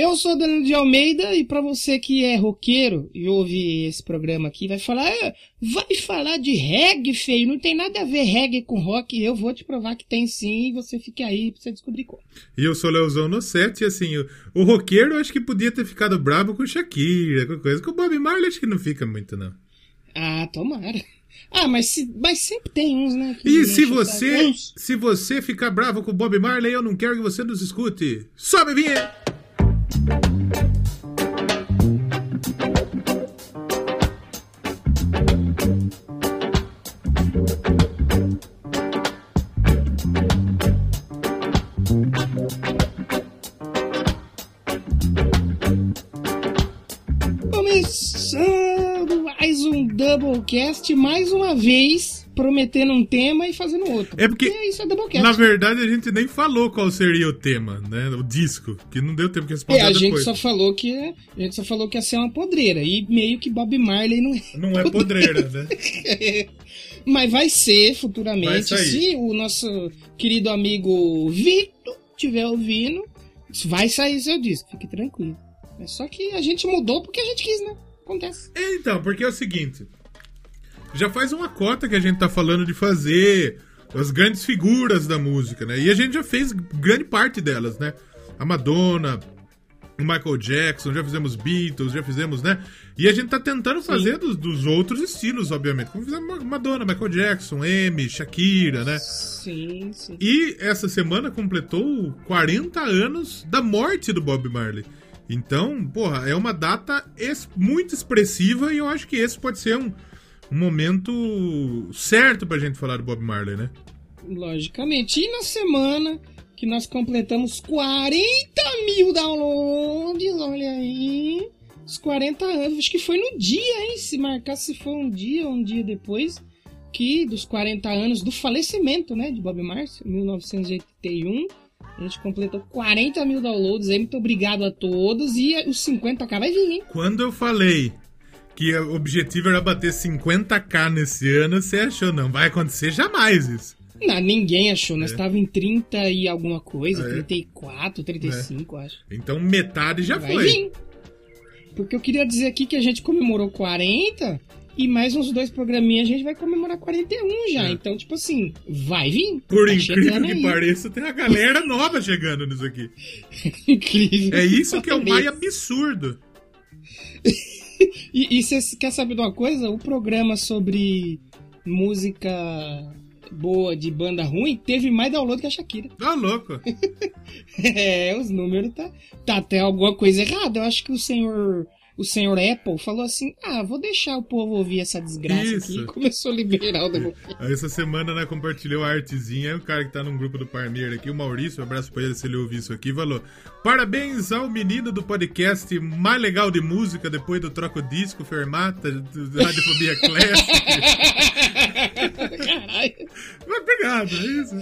Eu sou Danilo de Almeida e para você que é roqueiro e ouve esse programa aqui, vai falar, "Ah, vai falar de reggae, feio, não tem nada a ver reggae com rock, eu vou te provar que tem sim e você fique aí pra você descobrir como. E eu sou Leozão no set, e assim, o, o roqueiro eu acho que podia ter ficado bravo com Shakira, com coisa. Com o Bob Marley acho que não fica muito, não. Ah, tomara. Ah, mas, se- mas sempre tem uns, né? E se você, se você ficar bravo com o Bob Marley, eu não quero que você nos escute. Sobe, vinheta! Começando mais um Doublecast, mais uma vez, prometendo um tema e fazendo outro. É porque, isso é Doublecast. Na verdade, a gente nem falou qual seria o tema, né? O disco, que não deu tempo de responder É, a gente depois. só falou que a gente só falou que ia ser uma podreira e meio que Bob Marley não é. Não é podreira, né? Mas vai ser futuramente, Vai se o nosso querido amigo Victor estiver ouvindo, vai sair seu disco, fique tranquilo. É só que a gente mudou porque a gente quis, né? Acontece. É, então, porque é o seguinte. Já faz uma cota que a gente tá falando de fazer as grandes figuras da música, né? E a gente já fez grande parte delas, né? A Madonna, o Michael Jackson, já fizemos Beatles, já fizemos, né? E a gente tá tentando fazer dos, dos outros estilos, obviamente. Como fizemos Madonna, Michael Jackson, Amy, Shakira, né? Sim, sim. E essa semana completou 40 anos da morte do Bob Marley. Então, porra, é uma data muito expressiva e eu acho que esse pode ser um, um momento certo pra gente falar do Bob Marley, né? Logicamente. E na semana que nós completamos 40 mil downloads, olha aí. Os 40 anos, acho que foi no dia, hein? Se marcasse se foi um dia ou um dia depois, que dos 40 anos do falecimento, né? De Bob Marley, 1981. A gente completou 40 mil downloads aí, muito obrigado a todos. E os 50k vai vir, hein? Quando eu falei que o objetivo era bater 50k nesse ano, você achou, não, vai acontecer jamais isso. Não, ninguém achou, nós É. estava em 30 e alguma coisa, É. 34, 35, acho. Então metade já Vai foi. vir. Porque eu queria dizer aqui que a gente comemorou 40 e mais uns dois programinhas a gente vai comemorar 41 já. É. Então, tipo assim, vai vir. Por Tá incrível que aí. pareça, tem uma galera nova chegando nisso aqui. Incrível. É isso que é o mais absurdo. E você quer saber de uma coisa? O programa sobre música boa de banda ruim teve mais download que a Shakira. Tá louco. É, os números tá, tá até alguma coisa errada. Eu acho que o senhor o senhor Apple falou assim: "Ah, vou deixar o povo ouvir essa desgraça Isso. aqui". E começou a liberar o. Aí Essa semana, né, compartilhou a artezinha. O cara que tá num grupo do Parmeira aqui, o Maurício, um abraço pra ele se ele ouvir isso aqui, falou: Parabéns ao menino do podcast mais legal de música depois do Troco Disco, Fermata, Radiofobia Classic. Caralho. Mas obrigado, é isso.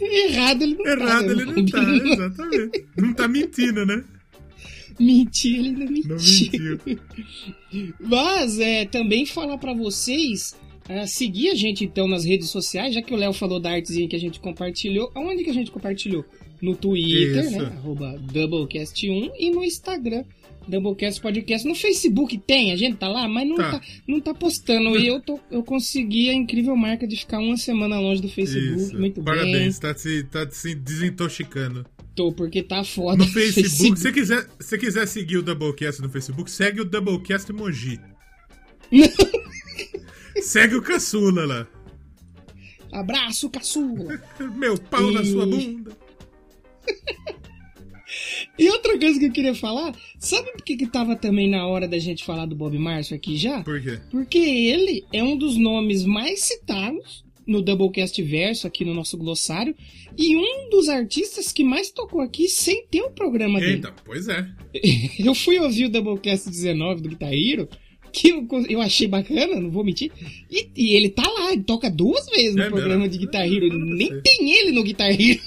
Errado ele não tá. Errado né? ele não tá, exatamente. Não tá mentindo, né? Mentir, ele não Não mentiu. mentiu. Mas é, também falar pra vocês ah, seguir a gente então nas redes sociais, já que o Léo falou da artezinha que a gente compartilhou. Aonde que a gente compartilhou? No Twitter, Isso. né? Arroba Doublecast1 e no Instagram. Doublecast Podcast. No Facebook tem, a gente tá lá, mas não Tá. tá, não tá postando. E eu, tô, eu consegui a incrível marca de ficar uma semana longe do Facebook. Isso. Muito Parabéns, tá se, tá se desintoxicando. Tô, porque tá foda. No o Facebook, se quiser, se quiser seguir o Doublecast no Facebook, segue o Doublecast Moji. segue o caçula lá. Abraço, caçula. Meu pau na E- sua bunda. E outra coisa que eu queria falar, sabe por que, que tava também na hora da gente falar do Bob Marcio aqui já? Por quê? Porque ele é um dos nomes mais citados no Doublecast Verso, aqui no nosso glossário, e um dos artistas que mais tocou aqui sem ter o programa dele. Eita, pois é. Eu fui ouvir o Doublecast 19 do Guitar Hero, que eu, eu achei bacana, não vou mentir, e, e ele tá lá, ele toca duas vezes no É programa mesmo? de Guitar Hero, Ah, nem tem ele no Guitar Hero.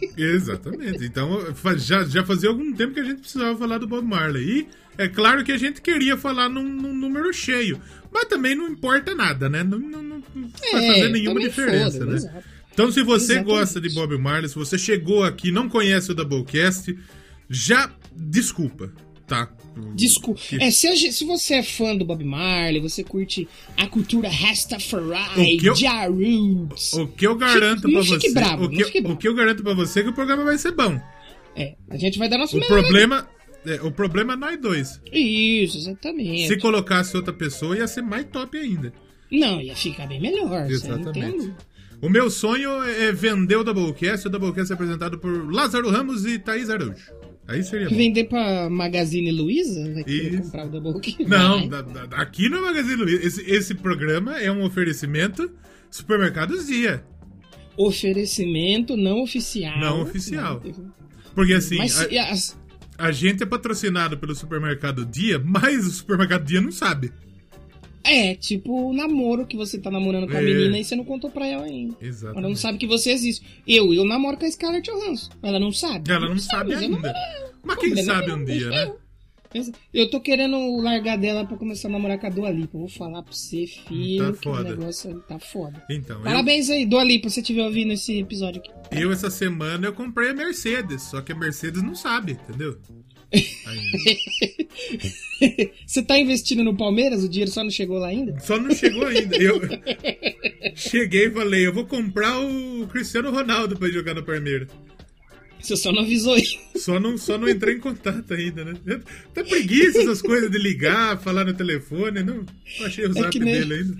Exatamente. Então, já, já fazia algum tempo que a gente precisava falar do Bob Marley. E é claro que a gente queria falar num, num número cheio. Mas também não importa nada, né? Não, não, não vai É, fazer nenhuma diferença, foda, né? exato. Então, se você Exatamente. gosta de Bob Marley, se você chegou aqui e não conhece o Doublecast, já desculpa, tá? Desculpa. É, se, se você é fã do Bob Marley, você curte a cultura Rastafari, eu- Ja Roots. O que eu garanto fique você, bravo, o, que, o que eu garanto pra você é que o programa vai ser bom. É, a gente vai dar nosso O melhor. problema, é, o problema é nós dois. Isso, exatamente. Se colocasse outra pessoa, ia ser mais top ainda. Não, ia ficar bem melhor. Exatamente. O meu sonho é vender o Doublecast, o Doublecast é apresentado por Lázaro Ramos e Thaís Araújo. Aí seria bom. Vender pra Magazine Luiza? Isso. comprar o Double Kick? Não, da- da- aqui no Magazine Luiza. Esse, esse programa é um oferecimento Supermercados Dia. Oferecimento não oficial. Não oficial. Porque assim, Mas a, a gente é patrocinado pelo Supermercado Dia, mas o Supermercado Dia não sabe. É, tipo o namoro que você tá namorando com a É. menina e você não contou pra ela ainda. Exatamente. Ela não sabe que você existe. Eu, eu namoro com a Scarlett Johansson. Ela não sabe. Ela não sabe mas eu ainda. namoro. Mas quem Problema sabe um dia, né? eu. Eu tô querendo largar dela pra começar a namorar com a Dua Lipa. Eu vou falar pra você, filho, Tá que o foda. negócio aí tá foda. Então, eu, Parabéns aí, Dua Lipa, se você estiver ouvindo esse episódio aqui. eu essa semana eu comprei a Mercedes, só que a Mercedes não sabe, entendeu? Você tá investindo no Palmeiras? O dinheiro só não chegou lá ainda? Só não chegou ainda. Eu cheguei e falei, eu vou comprar o Cristiano Ronaldo pra jogar no Palmeiras. Você só não avisou isso. Só não, só não entrei em contato ainda, né? Tá preguiça essas coisas de ligar, falar no telefone, não, achei o zap que nem- dele ainda.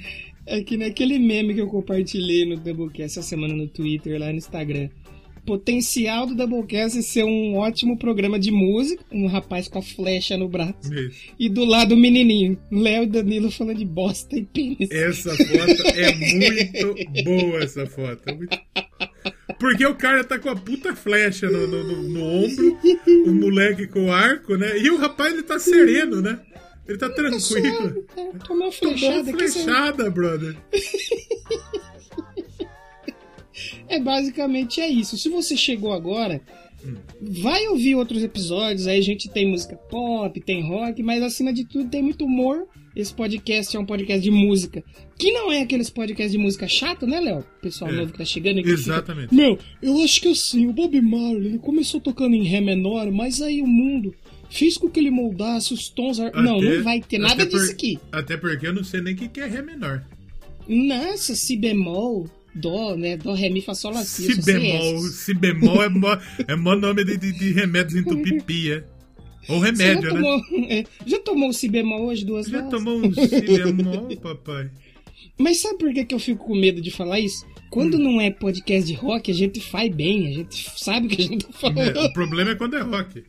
É que naquele meme que eu compartilhei no Doublecast essa semana no Twitter, lá no Instagram. Potencial do Doublecast é ser um ótimo programa de música, um rapaz com a flecha no braço. Isso. E do lado o menininho, Léo e Danilo falando de bosta e pênis. Essa foto é muito boa, essa foto. é muito- Porque o cara tá com a puta flecha no, no, no- no ombro, o moleque com o arco, né? E o rapaz, ele tá sereno, né? Ele tá tranquilo. Suave, Tomou Tomou flechada você- flechada, brother. É basicamente é isso. Se você chegou agora, vai ouvir outros episódios. Aí a gente tem música pop, tem rock, mas acima de tudo tem muito humor. Esse podcast é um podcast de música. Que não é aqueles podcasts de música chato, né, Léo? Pessoal É. novo que tá chegando e que Exatamente. fica, Meu, eu acho que assim, o Bob Marley ele começou tocando em Ré menor, mas aí o mundo fez com que ele moldasse os tons. ar- não, Até- não vai ter nada até por- disso aqui. Até porque eu não sei nem o que que é Ré menor. Nossa, si bemol, dó, né? Dó, ré, mi, fá, sol, lá, si. Si sei bemol, si bemol é mó, é mó nome de, de, de remédios em tupipi, é. Ou remédio, já né? tomou, é, já tomou o si bemol hoje duas Já vezes? tomou um si bemol, papai? Mas sabe por que, que eu fico com medo de falar isso? Hum. Quando não é podcast de rock, a gente faz bem, a gente sabe o que a gente tá falando. É, o problema é quando é rock.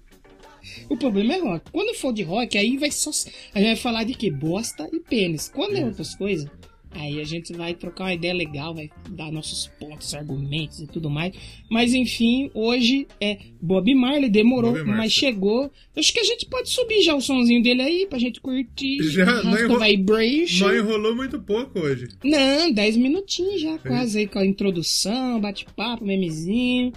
O problema é rock. Quando for de rock, aí vai só. A gente vai falar de que? Bosta e pênis. Quando é outras coisas, aí a gente vai trocar uma ideia legal, vai dar nossos pontos, argumentos e tudo mais. Mas enfim, hoje é Bob Marley, demorou, Bob Marley. mas chegou. Acho que a gente pode subir já o sonzinho dele aí pra gente curtir. Já, não enro- Vibration. Não enrolou muito pouco hoje. Não, 10 minutinhos já, quase aí com a introdução, bate-papo, memezinho.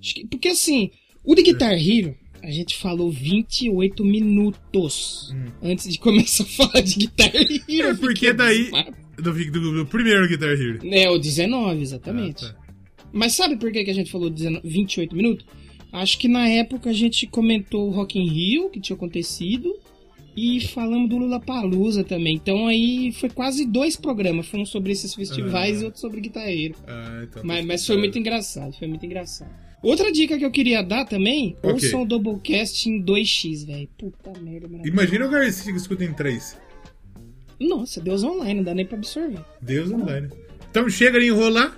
Acho que- Porque assim, o de Guitar Hero, a gente falou 28 minutos antes de começar a falar de Guitar Hero. É porque daí. abismado. Do, do- do primeiro Guitar Hero. É, o 19, exatamente. Ah, tá. Mas sabe por que que a gente falou 19 28 minutos? Acho que na época a gente comentou o Rock in Rio, que tinha acontecido, e falamos do Lula Palusa também. Então aí foi quase dois programas. Foi um sobre esses festivais Ah. e outro sobre Guitar Hero. Ah, então tá Mas, mas foi muito engraçado, foi muito engraçado. Outra dica que eu queria dar também, Ok. ouçam o Doublecast em 2x, velho. Puta merda, maravilha. Imagina o Garcia que escuta em três. Nossa, Deus online, não dá nem pra absorver. Deus online. Então chega de enrolar.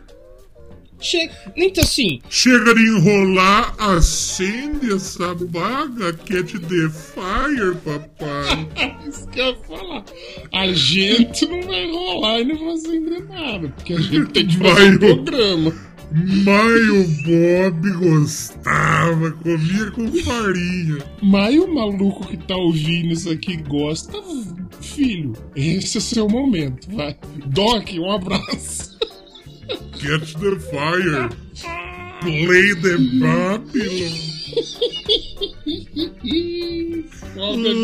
Chega. Então assim, Chega de enrolar, acende essa baga que é de The Fire, papai. isso que eu ia falar. A gente não vai rolar e não vai acender nada, porque a gente tem que fazer um programa. Mas o Bob gostava, comia com farinha. Mas o maluco que tá ouvindo isso aqui gosta, filho. Esse é seu momento, vai. Doc, um abraço. Catch the fire. Play the Babylon.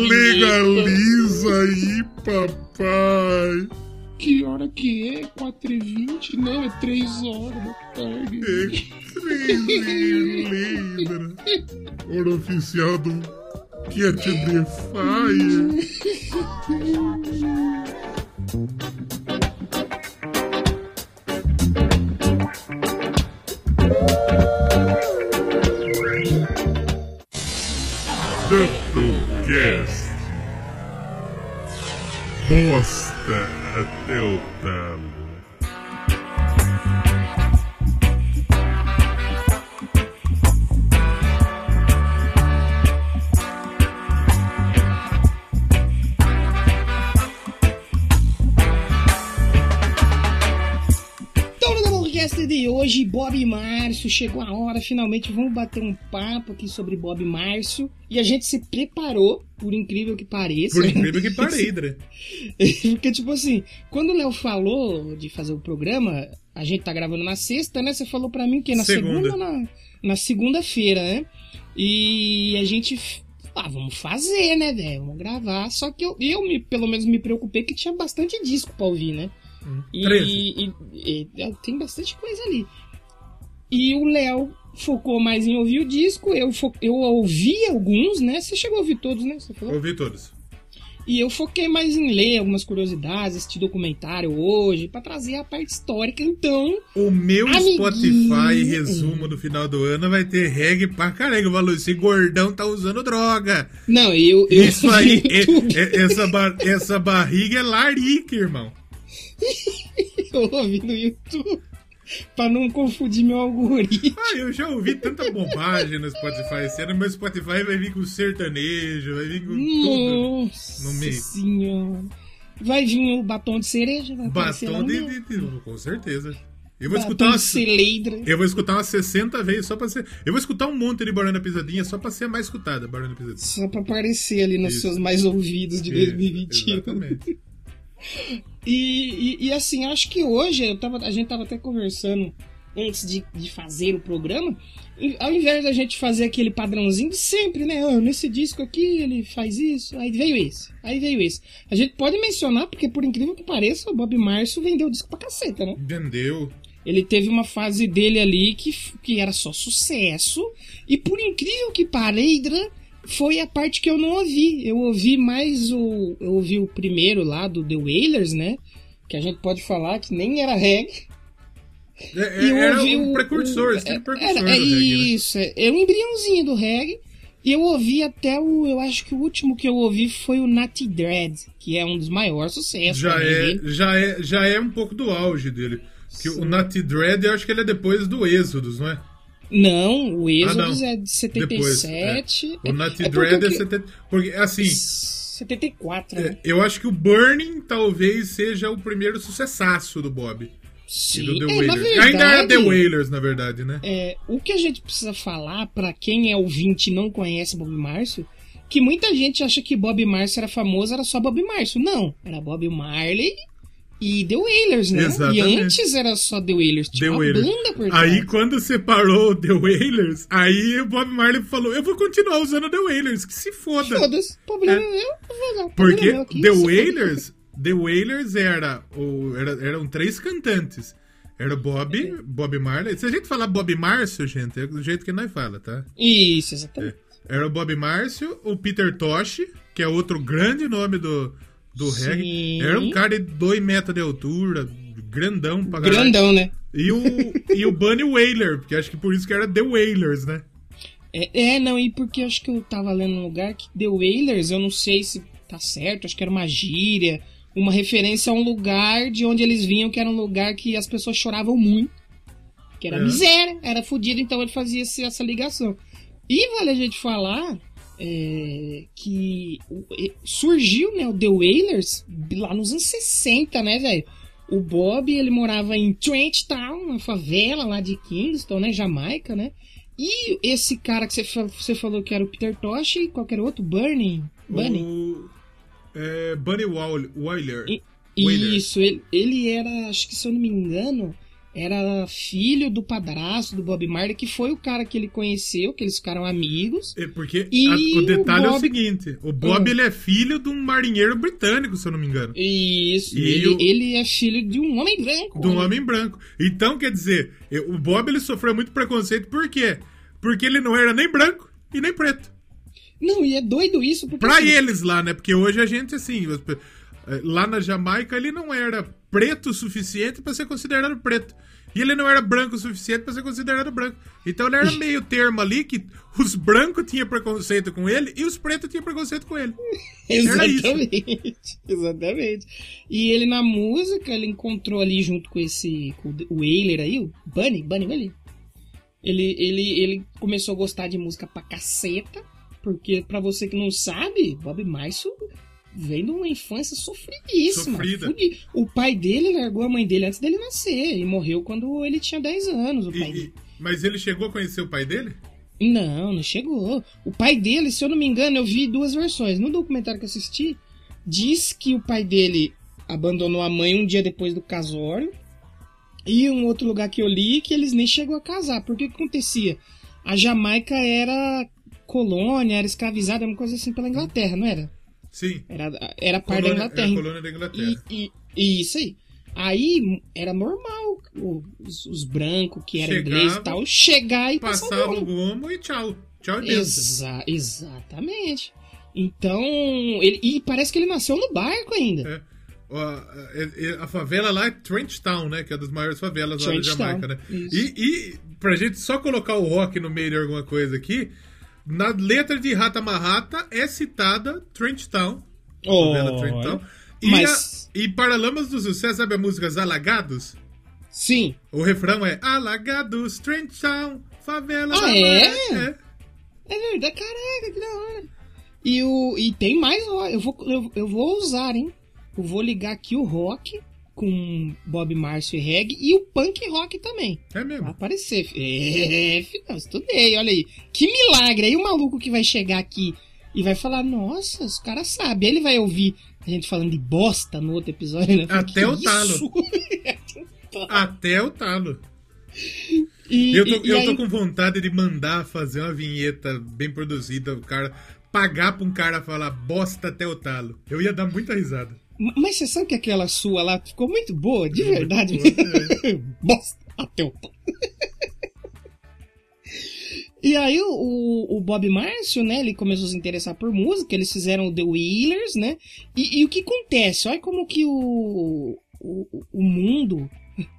Legaliza aí, papai. Que hora que é? 4h20? Não, é 3 horas da tarde. É crazy, lembra? Hora oficial do Cat the Fire. Dumblecast. Bosta até o hoje, Bob Márcio, chegou a hora, finalmente vamos bater um papo aqui sobre Bob Márcio. E a gente se preparou, por incrível que pareça. Por incrível que pareça? Porque, tipo assim, quando o Léo falou de fazer o programa, a gente tá gravando na sexta, né? Você falou pra mim que na Segunda. segunda, na, na segunda-feira, né? E a gente. Ah, vamos fazer, né, velho? Vamos gravar. Só que eu, eu me, pelo menos me preocupei que tinha bastante disco pra ouvir, né? E, 13. e- e- e tem bastante coisa ali. E o Léo focou mais em ouvir o disco, eu, fo- eu ouvi alguns, né? Você chegou a ouvir todos, né? Você falou? Ouvi todos. E eu foquei mais em ler algumas curiosidades, assistir documentário hoje, pra trazer a parte histórica. Então, O meu Amiguinho. Spotify resumo do final do ano vai ter reggae pra caralho. Falou, esse gordão tá usando droga. não, eu. eu Isso aí, é- é- essa, ba- essa barriga é larica, irmão. eu ouvi no YouTube. Pra não confundir meu algoritmo. Ah, eu já ouvi tanta bobagem no Spotify esse ano. Meu Spotify vai vir com sertanejo, vai vir com tudo. Nossa no meio. senhora. Vai vir o batom de cereja, Batom de, de, de- Com certeza. Eu vou Batom escutar celeidra. Eu vou escutar umas 60 vezes só pra ser. Eu vou escutar um monte de Barana Pisadinha só pra ser mais escutada, Barana Pisadinha. Só pra aparecer ali nos Isso. seus mais ouvidos de 2021. Exatamente. E, e, e, assim, acho que hoje eu tava, a gente tava até conversando antes de, de fazer o programa. ao invés da gente fazer aquele padrãozinho de sempre, né? Ah, nesse disco aqui ele faz isso, aí veio esse, aí veio esse. A gente pode mencionar, porque por incrível que pareça, o Bob Marcio vendeu disco pra caceta, né? Vendeu. Ele teve uma fase dele ali que, que era só sucesso. E por incrível que pareça, foi a parte que eu não ouvi. Eu ouvi mais o. Eu ouvi o primeiro lá do The Wailers, né? Que a gente pode falar que nem era reggae. É, E eu era ouvi um o- precursor, o- estilo é- precursor era- é reggae, né? Isso, é, é um embriãozinho do reggae. E eu ouvi até o. Eu acho que o último que eu ouvi foi o Natty Dread, que é um dos maiores sucessos. Já é, dele. já, é, já é um pouco do auge dele. Que o Natty Dread, eu acho que ele é depois do Êxodos, não é? Não, o Exodus não. é de 77. O Natty é porque Dread é que- 70. Porque, assim, 74, né? é, eu acho que o Burning talvez seja o primeiro sucessaço do Bob. Sim, é, verdade, Ainda era The Wailers, na verdade, né? é, o que a gente precisa falar pra quem é ouvinte e não conhece Bob Marcio, que muita gente acha que Bob Marcio era famoso, era só Bob Marcio. Não, era Bob Marley e The Wailers, né? Exatamente. E antes era só The Wailers, tinha The Wailers. banda por trás. Aí quando separou o The Wailers, aí o Bob Marley falou: Eu vou continuar usando The Wailers, que se foda. Foda-se, problema É. é. eu, vou usar, Porque meu The. Wailers, The Wailers era, o, era eram três cantantes. Era o Bob, É. Bob Marley. Se a gente falar Bob Márcio, gente, é do jeito que nós fala, tá? Isso, exatamente. Era o Bob Márcio, o Peter Tosh, que é outro grande nome do, do Sim. reggae. Era um cara de 2 metros de altura, grandão pra caralho. Grandão, né? E o, e o Bunny Wailer, porque acho que por isso que era The Wailers, né? É, é, não, e porque acho que eu tava lendo num lugar que The Wailers, eu não sei se tá certo, acho que era uma gíria, uma referência a um lugar de onde eles vinham, que era um lugar que as pessoas choravam muito. Que era É. miséria, era fudido, então ele fazia essa ligação. E vale a gente falar é, que surgiu né, o The Wailers lá nos anos 60, né, velho? O Bob, ele morava em Trent Town, uma favela lá de Kingston, né, Jamaica, né? E esse cara que você, fa- você falou que era o Peter Tosh e qualquer outro, Burning. Burning. O, é, Bunny Wail- Wailer. E- Wailer. Isso, ele, ele era, acho que se eu não me engano, era filho do padrasto do Bob Marley, que foi o cara que ele conheceu, que eles ficaram amigos. É porque E a- o detalhe o é o Bob- seguinte: o Bob Ah. ele é filho de um marinheiro britânico, se eu não me engano. Isso, E ele, o- ele é filho de um homem branco. De um né? homem branco. Então, quer dizer, o Bob ele sofreu muito preconceito, por quê? Porque ele não era nem branco e nem preto. Não, e é doido isso. Porque, Pra assim, eles lá, né? Porque hoje a gente, assim, lá na Jamaica ele não era preto o suficiente pra ser considerado preto. E ele não era branco o suficiente pra ser considerado branco. Então ele era meio termo ali que os brancos tinham preconceito com ele e os pretos tinham preconceito com ele. Exatamente. Exatamente. E ele na música, ele encontrou ali junto com esse. com o Wailer aí, o Bunny, Bunny Bunny. Ele, ele, ele começou a gostar de música pra caceta. Porque, pra você que não sabe, Bob Marcio vem de uma infância sofridíssima. Sofrida. Fudi- O pai dele largou a mãe dele antes dele nascer. E morreu quando ele tinha 10 anos, o E- pai e- mas ele chegou a conhecer o pai dele? Não, não chegou. O pai dele, se eu não me engano, eu vi duas versões. No documentário que eu assisti, diz que o pai dele abandonou a mãe um dia depois do casório. E um outro lugar que eu li que eles nem chegou a casar. Porque que acontecia? A Jamaica era colônia, era escravizada, uma coisa assim pela Inglaterra, não era? Sim. Era, era parte da Inglaterra. era colônia da Inglaterra. E, e- isso aí. Aí era normal os, os brancos que eram Chegava, ingleses e tal chegar e passar Passava o gomo e tchau. Tchau e. Exa exatamente. Então, ele, e parece que ele nasceu no barco ainda. É. Ó, é- é- A favela lá é Trench Town, né? Que é uma das maiores favelas lá da Jamaica, Town, né? isso. E, e pra gente só colocar o rock no meio de alguma coisa aqui, na letra de Rata Marrata é citada Trench Town. favela Trench Town. E, mas- a, e Paralamas do Sucesso, sabe a música Alagados? Sim. O refrão é Alagados, Trench Town, favela Ah, da é? Maré. É verdade, caraca, que da hora. E, o, e tem mais, ó, eu vou, eu, eu vou usar, hein? Eu vou ligar aqui o rock com Bob Marcio e reggae e o punk rock também. É, Vai mesmo. aparecer. É, filho, estudei, olha aí. Que milagre. Aí o maluco que vai chegar aqui e vai falar, nossa, os caras sabem. Aí ele vai ouvir a gente falando de bosta no outro episódio, né? Até o talo. Até o talo. E, Eu tô, e- e eu aí- tô com vontade de mandar fazer uma vinheta bem produzida, o cara pagar pra um cara falar bosta até o talo. Eu ia dar muita risada. Mas você sabe que aquela sua lá ficou muito boa, de verdade. boa, Bosta, até o pau. E aí o, o- Bob Márcio, né, ele começou a se interessar por música, eles fizeram o The Wheelers, né? E, e o que acontece? Olha como que o, o, o mundo,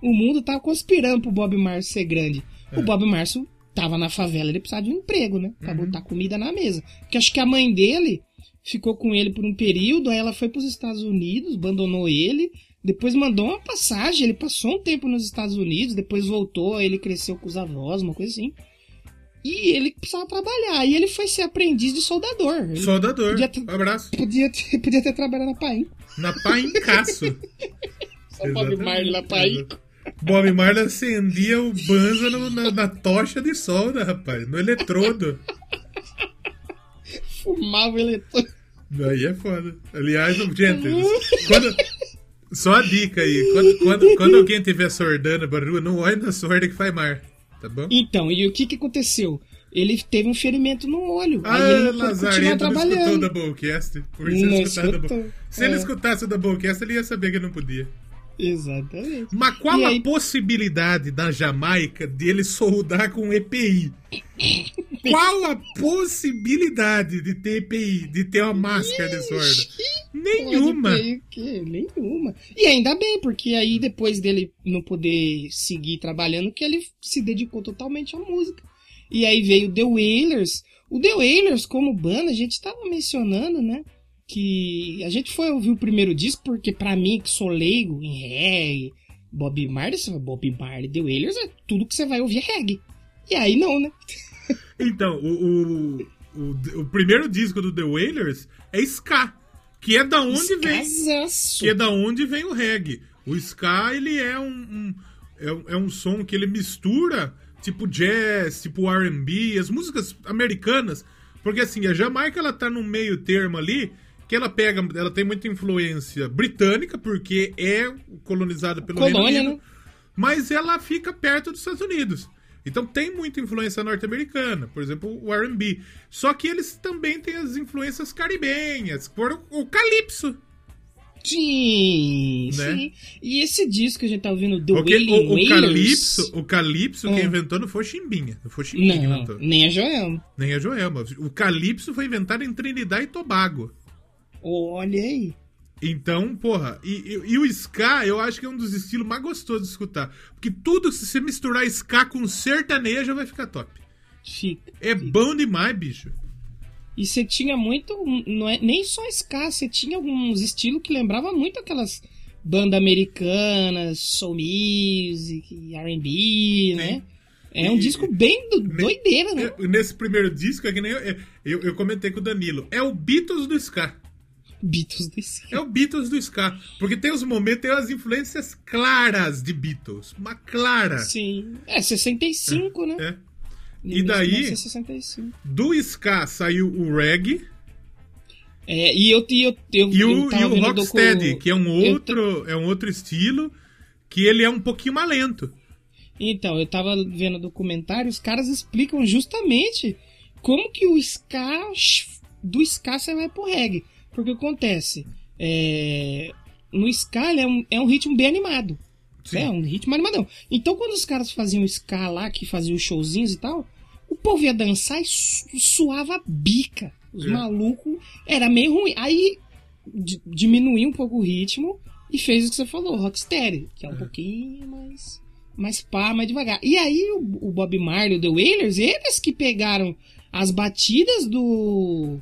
o mundo tava conspirando pro Bob Márcio ser grande. O Bob Márcio tava na favela, ele precisava de um emprego, né? Pra botar comida na mesa. Porque acho que a mãe dele ficou com ele por um período, aí ela foi pros Estados Unidos, abandonou ele, depois mandou uma passagem, ele passou um tempo nos Estados Unidos, depois voltou, aí ele cresceu com os avós, uma coisa assim. E ele precisava trabalhar, e ele foi ser aprendiz de soldador. Ele Soldador. Podia ter- Um abraço. podia, ter, podia ter trabalhado na Paim. Na Paincaço. Só Bob Marley na Paim. Bob Marley acendia o banza no- na, na tocha de solda, rapaz. No eletrodo. Fumava eletrônico. Aí é foda. Aliás, gente, quando... Só a dica aí. Quando, quando, quando alguém tiver sordando rua, não olhe na sorda que faz mar. Tá bom? Então, e o que que aconteceu? Ele teve um ferimento no olho. aí Ah, ele pôde continuar Lazarento não escutou o. Doublecast. Por isso Não Double- escutou. Se ele É. escutasse o Doublecast, ele ia saber que não podia. Exatamente. Mas qual E a aí- possibilidade da Jamaica de ele soldar com EPI? qual a possibilidade de ter EPI, de ter uma máscara de sorda? Nenhuma. Nenhuma. E ainda bem, porque aí depois dele não poder seguir trabalhando, que ele se dedicou totalmente à música. E aí veio The Wailers. O The Wailers, como banda, a gente tava mencionando, né? Que a gente foi ouvir o primeiro disco, porque pra mim, que sou leigo em reggae, Bob Marley, Bob Marley, The Wailers, é tudo que você vai ouvir é reggae. E aí não, né? Então, o, o, o, o primeiro disco do The Wailers é Ska, que é da onde vem. Que é da onde vem o reggae. O ska, ele é um, um- é, é um som que ele mistura tipo jazz, tipo R&B, as músicas americanas, porque assim, a Jamaica ela tá num meio termo ali, que ela pega, ela tem muita influência britânica, porque é colonizada pelo Colônia, Reino Unido, né? mas ela fica perto dos Estados Unidos. Então tem muita influência norte-americana, por exemplo, o R&B. Só que eles também têm as influências caribenhas, por o, o calypso. Sim, Né? sim. E esse disco que a gente tá ouvindo, The Porque Wailing o, o Wailers... Calypso, o Calypso quem Ah. inventou não foi Chimbinha. Não foi Chimbinha Não, inventou. nem a Joelma. Nem a Joelma. O Calypso foi inventado em Trinidad e Tobago. Olha aí. Então, porra, e, e- e o ska, eu acho que é um dos estilos mais gostosos de escutar. Porque tudo, se você misturar ska com sertanejo, vai ficar top. Fica. É bom demais, bicho. E você tinha muito. Não é, nem só ska, você tinha alguns estilos que lembrava muito aquelas bandas americanas, soul music, RB, né? É um E- disco bem do- doideira, né? Nesse primeiro disco, é que nem eu, eu, eu comentei com o Danilo. É o Beatles do ska. Beatles do ska. É o Beatles do ska. Porque tem os momentos, tem as influências claras de Beatles. Uma clara. Sim. É 65, né? É. E daí- de 1965. Do ska saiu o reggae É, e eu, e eu, eu, e eu o, tava e o rocksteady, docu- que é um eu outro, é um outro estilo que ele é um pouquinho mais lento. Então, eu tava vendo documentário, os caras explicam justamente como que o ska, do ska você vai pro reggae. Porque acontece, é, no ska ele é um, é um ritmo bem animado. Sim. É um ritmo animadão. Então, quando os caras faziam ska lá, que faziam os showzinhos e tal, o povo ia dançar e su- suava a bica. Os É. malucos, era meio ruim. Aí, di- diminuiu um pouco o ritmo e fez o que você falou, rocksteady, que é um pouquinho mais, mais pá, mais devagar. E aí, o, o Bob Marley o The Wailers, eles que pegaram as batidas do...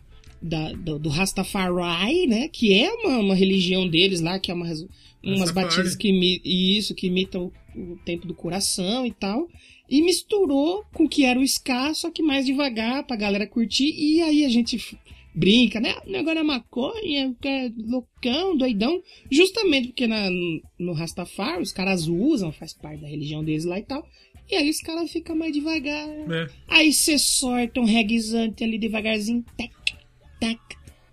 Da, do, do Rastafari, né? Que é uma, uma religião deles lá, que é uma, umas batidas que imi- isso, que imitam o, o tempo do coração e tal. E misturou com o que era o ska, só que mais devagar pra galera curtir. E aí a gente brinca, né? O negócio é maconha, é loucão, doidão. Justamente porque na, no Rastafari os caras usam, faz parte da religião deles lá e tal. E aí os caras ficam mais devagar. né? Aí você sorta um reguezante ali devagarzinho. Tac,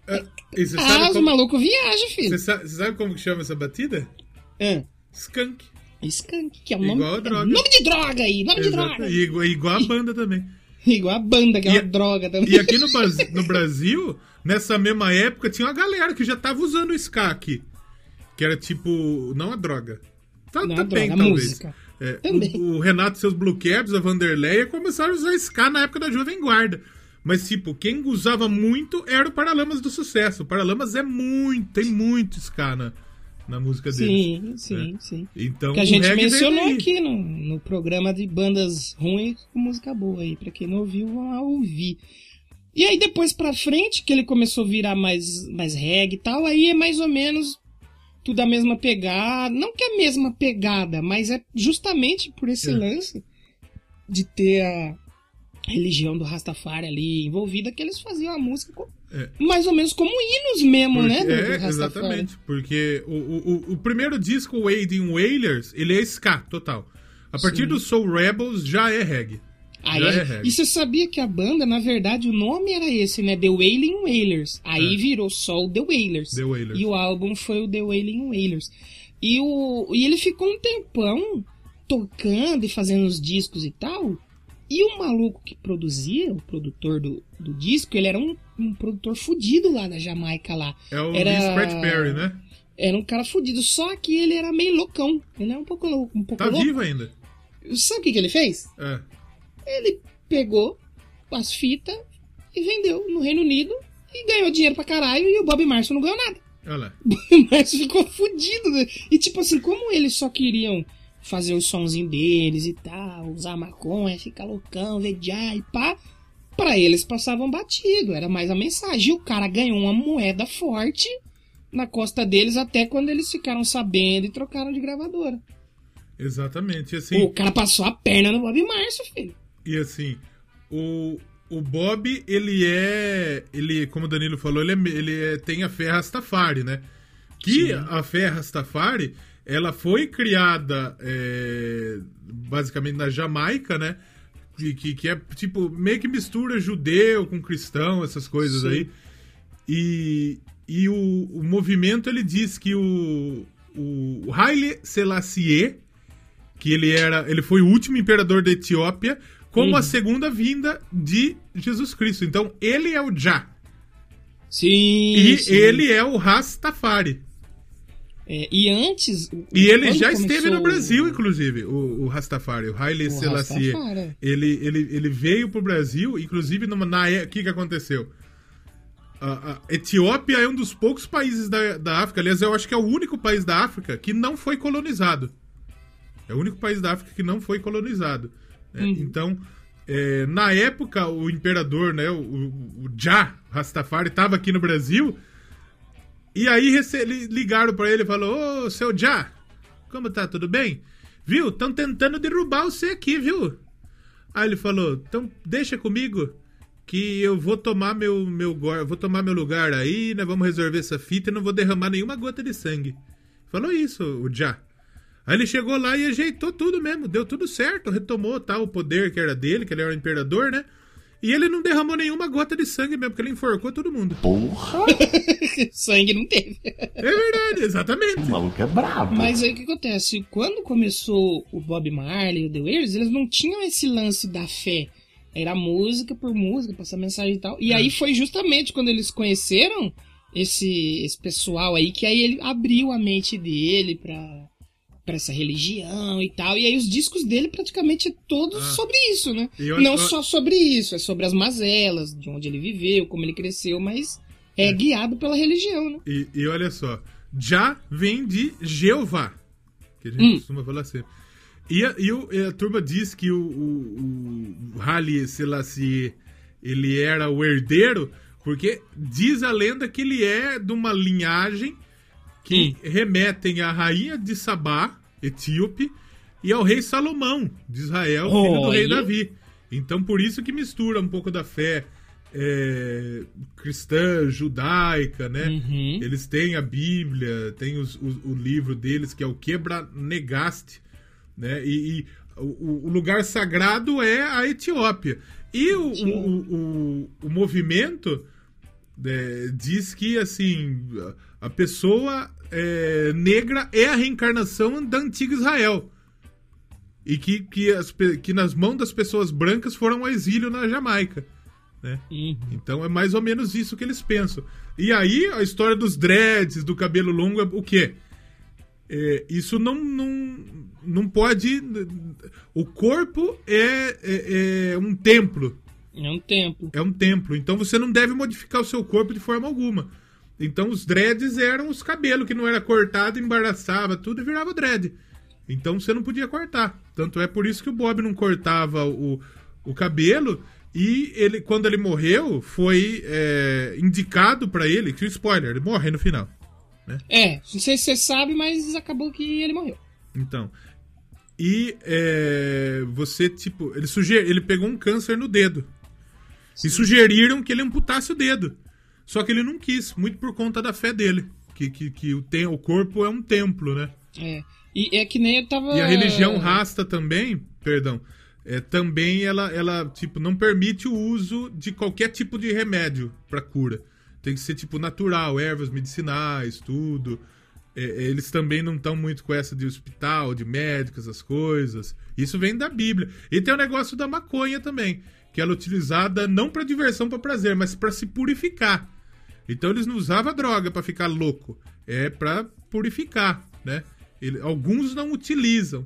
tac. E Ah, sabe os como, malucos viajam, filho. você sa- você sabe como que chama essa batida? Ah, Skunk. skunk, que é o Igual nome, a droga. nome de droga aí, nome de Exato. droga. E igual, igual a banda também. Igual a banda, que é E- uma droga também. E aqui no, no Brasil, nessa mesma época, tinha uma galera que já tava usando o ska aqui. Que era tipo. Não a droga. Tá, Não a também, droga, talvez. É, Também. O, o Renato e seus Blue Caps, a Vanderleia, começaram a usar ska na época da Jovem Guarda. Mas, tipo, quem usava muito era o Paralamas do Sucesso. O Paralamas é muito, tem muito ska na, na música deles. Sim, sim, sim. Então, Que a gente mencionou aqui no, no programa de bandas ruins com música boa aí. Pra quem não ouviu, vão lá ouvir. E aí depois pra frente, que ele começou a virar mais, mais reggae e tal, aí é mais ou menos tudo a mesma pegada. Não que é a mesma pegada, mas é justamente por esse É. lance de ter a religião do Rastafari ali envolvida que eles faziam a música co- É. mais ou menos como hinos mesmo, Porque- né? Do, do é, Rastafari. exatamente. Porque o, o, o- primeiro disco, o Wailers, ele é ska total. A partir Sim. do Soul Rebels já é reggae. Aí Já é- reggae. e você sabia que a banda, na verdade, o nome era esse, né? The Wailing Wailers. Aí É. virou só o The Wailers. The Wailers. E o álbum foi o The Wailing Wailers. E, o, e ele ficou um tempão tocando e fazendo os discos e tal. E o maluco que produzia, o produtor do, do disco, ele era um, um produtor fudido lá da Jamaica lá. É o Era- Scratch Perry, né? Era um cara fudido, só que ele era meio loucão. Ele era um pouco louco. Um pouco Tá louco. vivo ainda. Sabe o que, que ele fez? É. Ele pegou as fitas e vendeu no Reino Unido e ganhou dinheiro pra caralho e o Bob Marson não ganhou nada. Olha lá. Mas ficou fudido. né? E tipo assim, como eles só queriam fazer o sonzinho deles e tal, usar maconha, ficar loucão, vediar e pá, pra eles passavam batido. Era mais a mensagem. E o cara ganhou uma moeda forte na costa deles até quando eles ficaram sabendo e trocaram de gravadora. Exatamente. E assim, O cara passou a perna no Bob Marson, filho. e assim o, o Bob, ele é. Ele, como o Danilo falou, ele, é, ele é- tem a fé Rastafari, né? Que Sim. a fé Rastafari, ela foi criada é, basicamente na Jamaica, né? Que, que, que é tipo, meio que mistura judeu com cristão, essas coisas Sim. aí. E, e o, o movimento ele diz que o, o Haile Selassie, que ele era, ele foi o último imperador da Etiópia, como Uhum. a segunda vinda de Jesus Cristo. Então ele é o Já Sim. e sim. ele é o Rastafari. É, e antes. o- E ele já esteve no Brasil, inclusive, o, o Rastafari, o Haile o Selassie. Rastafari. Ele, ele, ele veio pro Brasil, inclusive numa, na é- o que, que aconteceu? A, a Etiópia é um dos poucos países da, da África, aliás, eu acho que é o único país da África que não foi colonizado. É o único país da África que não foi colonizado. né? Uhum. Então, é, na época, o imperador, né, o, o, o Jah Rastafari, estava aqui no Brasil. E aí ligaram pra ele e falou: Ô, seu Jah, como tá? Tudo bem? Viu? Estão tentando derrubar você aqui, viu? Aí ele falou: então deixa comigo que eu vou tomar meu, meu, vou tomar meu lugar aí, né? Vamos resolver essa fita e não vou derramar nenhuma gota de sangue. Falou isso, o Já. Aí ele chegou lá e ajeitou tudo mesmo, deu tudo certo, retomou tal o poder que era dele, que ele era o imperador, né? E ele não derramou nenhuma gota de sangue mesmo, porque ele enforcou todo mundo. Sangue não teve. É verdade, exatamente. maluco é brabo. Mas aí o que acontece? Quando começou o Bob Marley e o The Wailers, eles não tinham esse lance da fé. Era música por música, passar mensagem e tal. E aí foi justamente quando eles conheceram esse, esse pessoal aí que aí ele abriu a mente dele pra, pra essa religião e tal. E aí os discos dele praticamente é todos Ah. sobre isso, né? Eu- não eu- só sobre isso, é sobre as mazelas, de onde ele viveu, como ele cresceu, mas é, guiado pela religião, né? E, e olha só, já vem de Jeová, que a gente Hum. costuma falar assim. E a, e o- e a turma diz que o, o, o Haile Selassie, ele era o herdeiro, porque diz a lenda que ele é de uma linhagem que remetem à rainha de Sabá, etíope, e ao rei Salomão, de Israel, filho do rei. Davi. Então, por isso que mistura um pouco da fé é, cristã, judaica, né? Uhum. Eles têm a Bíblia, tem os- o, o livro deles, que é o Quebra Negaste, né? E, e o, o lugar sagrado é a Etiópia. E o, o, o, o movimento é, diz que, assim, a pessoa é, negra é a reencarnação da antiga Israel. E que, que, as que nas mãos das pessoas brancas foram ao exílio na Jamaica. Né? Uhum. Então é mais ou menos isso que eles pensam. E aí a história dos dreads, do cabelo longo, é o quê? É, isso não, não, não pode. O corpo é, é, é um templo. É um templo. É um templo. Então você não deve modificar o seu corpo de forma alguma. Então os dreads eram os cabelos que não era cortado, embaraçava tudo e virava dread. Então você não podia cortar. Tanto é por isso que o Bob não cortava o, o cabelo. E ele, quando ele morreu, foi é, indicado pra ele que o spoiler, ele morre no final. É, não sei se você sabe, mas acabou que ele morreu. Então. E é, você, tipo, ele suger... ele pegou um câncer no dedo. E sugeriram que ele amputasse o dedo. Só que ele não quis, muito por conta da fé dele. Que, que, que o, tem... o corpo é um templo, né? É. E é que nem eu tava. E a religião rasta também, perdão, é, também ela, ela, tipo, não permite o uso de qualquer tipo de remédio pra cura. Tem que ser, tipo, natural, ervas medicinais, tudo. É, é, eles também não estão muito com essa de hospital, de médicos, essas coisas. Isso vem da Bíblia. E tem o negócio da maconha também, que ela é utilizada não pra diversão, pra prazer, mas pra se purificar. Então eles não usavam droga pra ficar louco, é pra purificar, né? Ele- alguns não utilizam,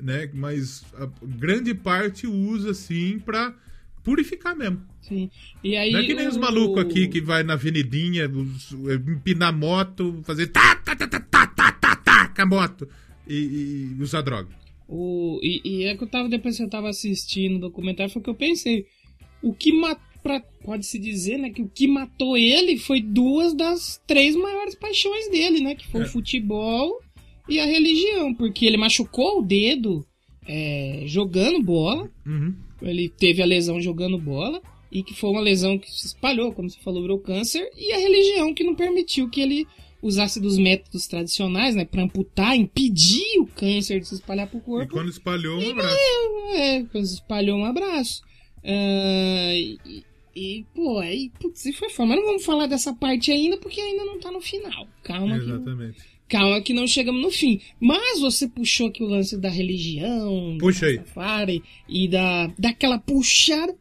né? Mas a grande parte usa sim pra purificar mesmo. Sim. E aí. Não é que nem os o- malucos aqui que vai na avenidinha, os- empinar moto, fazer tá, tá, tá, tá, tá, tá, tá, tá, com a moto e, e usar droga. O, e, e é que eu tava, depois que eu tava assistindo o documentário, foi que eu pensei. O que matou. Pode-se dizer, né? Que o que matou ele foi duas das três maiores paixões dele, né? Que foi É. o futebol e a religião. Porque ele machucou o dedo é, jogando bola. Uhum. Ele teve a lesão jogando bola. E que foi uma lesão que se espalhou, como você falou, virou câncer. E a religião que não permitiu que ele usasse dos métodos tradicionais, né? Pra amputar, impedir o câncer de se espalhar pro E corpo. quando espalhou, um abraço. É, quando se espalhou um abraço. Ah, e, e, pô, aí, putz, e foi foda. Mas não vamos falar dessa parte ainda, porque ainda não tá no final. Calma que, Exatamente. calma que não chegamos no fim. Mas você puxou aqui o lance da religião, Puxa aí. Rastafari, e da, daquela puxada.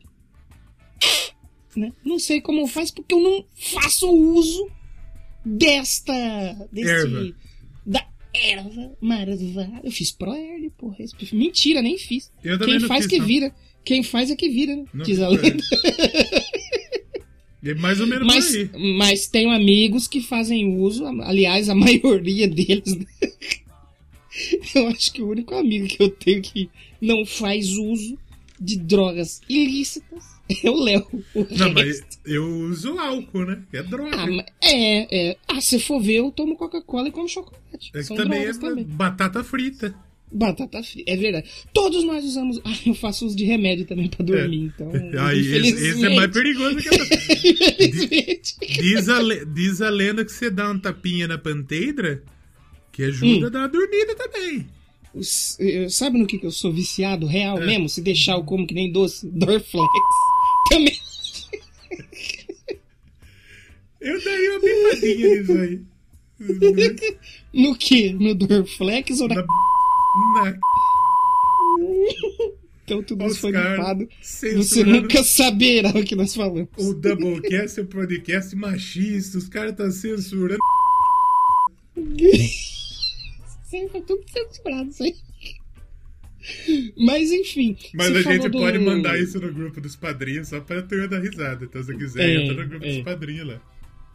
Né? Não sei como faz, porque eu não faço uso desta. desse. Erva. Da erva marvada. Eu fiz pro Erle, porra. Mentira, nem fiz. Eu Quem faz fiz, que não. vira. Quem faz é que vira, né? Não Diz a fiz lenda. É mais ou menos Mas, por aí. mas tenho amigos que fazem uso, aliás, a maioria deles. né? Eu acho que o único amigo que eu tenho que não faz uso de drogas ilícitas é o Léo. O Não, mas eu uso álcool, né? Que é droga. Ah, é, é. Ah, se for ver, eu tomo Coca-Cola e como chocolate. é que também é também. batata frita. Batata frita, é verdade. Todos nós usamos. Ah, eu faço uso de remédio também pra dormir, então. Aí, esse, esse é mais perigoso que a... Infelizmente. diz, a, le- diz a lenda que você dá um tapinha na panteira que ajuda Hum. a dar uma dormida também. Eu- Sabe no que, que eu sou viciado real É. mesmo? Se deixar eu como que nem doce? Dorflex. Também. Eu daria uma pipadinha nisso aí. No que? No Dorflex ou na. Na, na, Então tudo isso foi limpado. Você censurando nunca saberá o que nós falamos. O Doublecast é um podcast machista, os caras estão censurando. Sim, foi tudo censurado isso aí. Mas enfim. Mas a gente do- pode mandar isso no grupo dos padrinhos só pra turma dar risada. Então, se você quiser, É, entra no grupo é. dos padrinhos lá.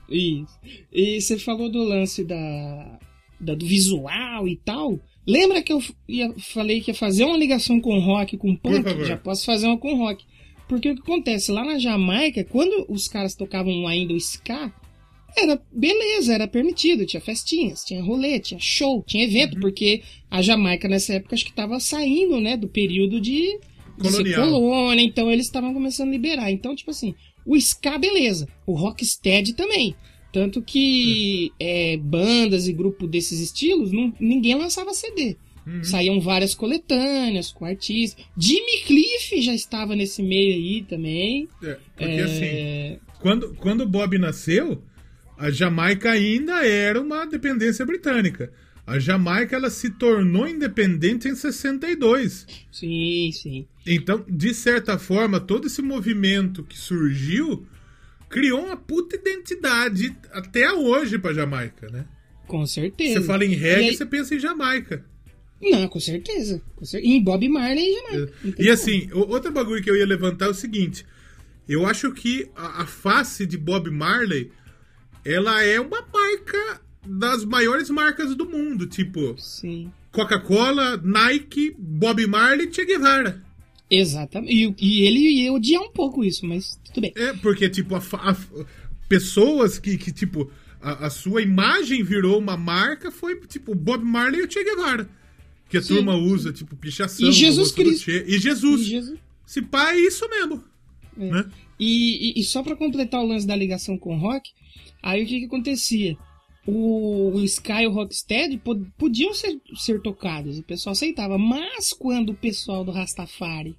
Isso. E você falou do lance da, da- do visual e tal. Lembra que eu ia, falei que ia fazer uma ligação com rock, com punk? Já posso fazer uma com rock. Porque o que acontece? Lá na Jamaica, quando os caras tocavam ainda o ska, era beleza, era permitido. Tinha festinhas, tinha rolê, tinha show, tinha evento. Uhum. Porque a Jamaica nessa época acho que tava saindo, né, do período de, de colônia. Então eles estavam começando a liberar. Então, tipo assim, o ska, beleza. O rocksteady também. Tanto que é, bandas e grupo desses estilos, não- ninguém lançava CD. Uhum. Saíam várias coletâneas com artistas. Jimmy Cliff já estava nesse meio aí também. É, porque assim, É, quando, quando o Bob nasceu, a Jamaica ainda era uma dependência britânica. A Jamaica ela se tornou independente em 62. Sim, sim. Então, de certa forma, todo esse movimento que surgiu criou uma puta identidade até hoje pra Jamaica, né? Com certeza. Você fala em reggae, aí- você pensa em Jamaica. Não, com certeza. Com cer- Em Bob Marley e Jamaica. E assim, outro bagulho que eu ia levantar é o seguinte: eu acho que a, a face de Bob Marley ela é uma marca das maiores marcas do mundo, tipo. Coca-Cola, Nike, Bob Marley e Che Guevara. Exatamente. E, e ele ia odiar um pouco isso, mas tudo bem. É, porque, tipo, a, a- pessoas que, que tipo, a, a sua imagem virou uma marca foi, tipo, Bob Marley e o Che Guevara. Que a Sim, turma usa, tipo, pichação. E Jesus Cristo. E Jesus. E Jesus- Se pá, é isso mesmo. É. Né? E, e- e só pra completar o lance da ligação com o rock, aí o que que acontecia? O, o Sky e o Rocksteady pod- podiam ser, ser tocados, o pessoal aceitava, mas quando o pessoal do Rastafari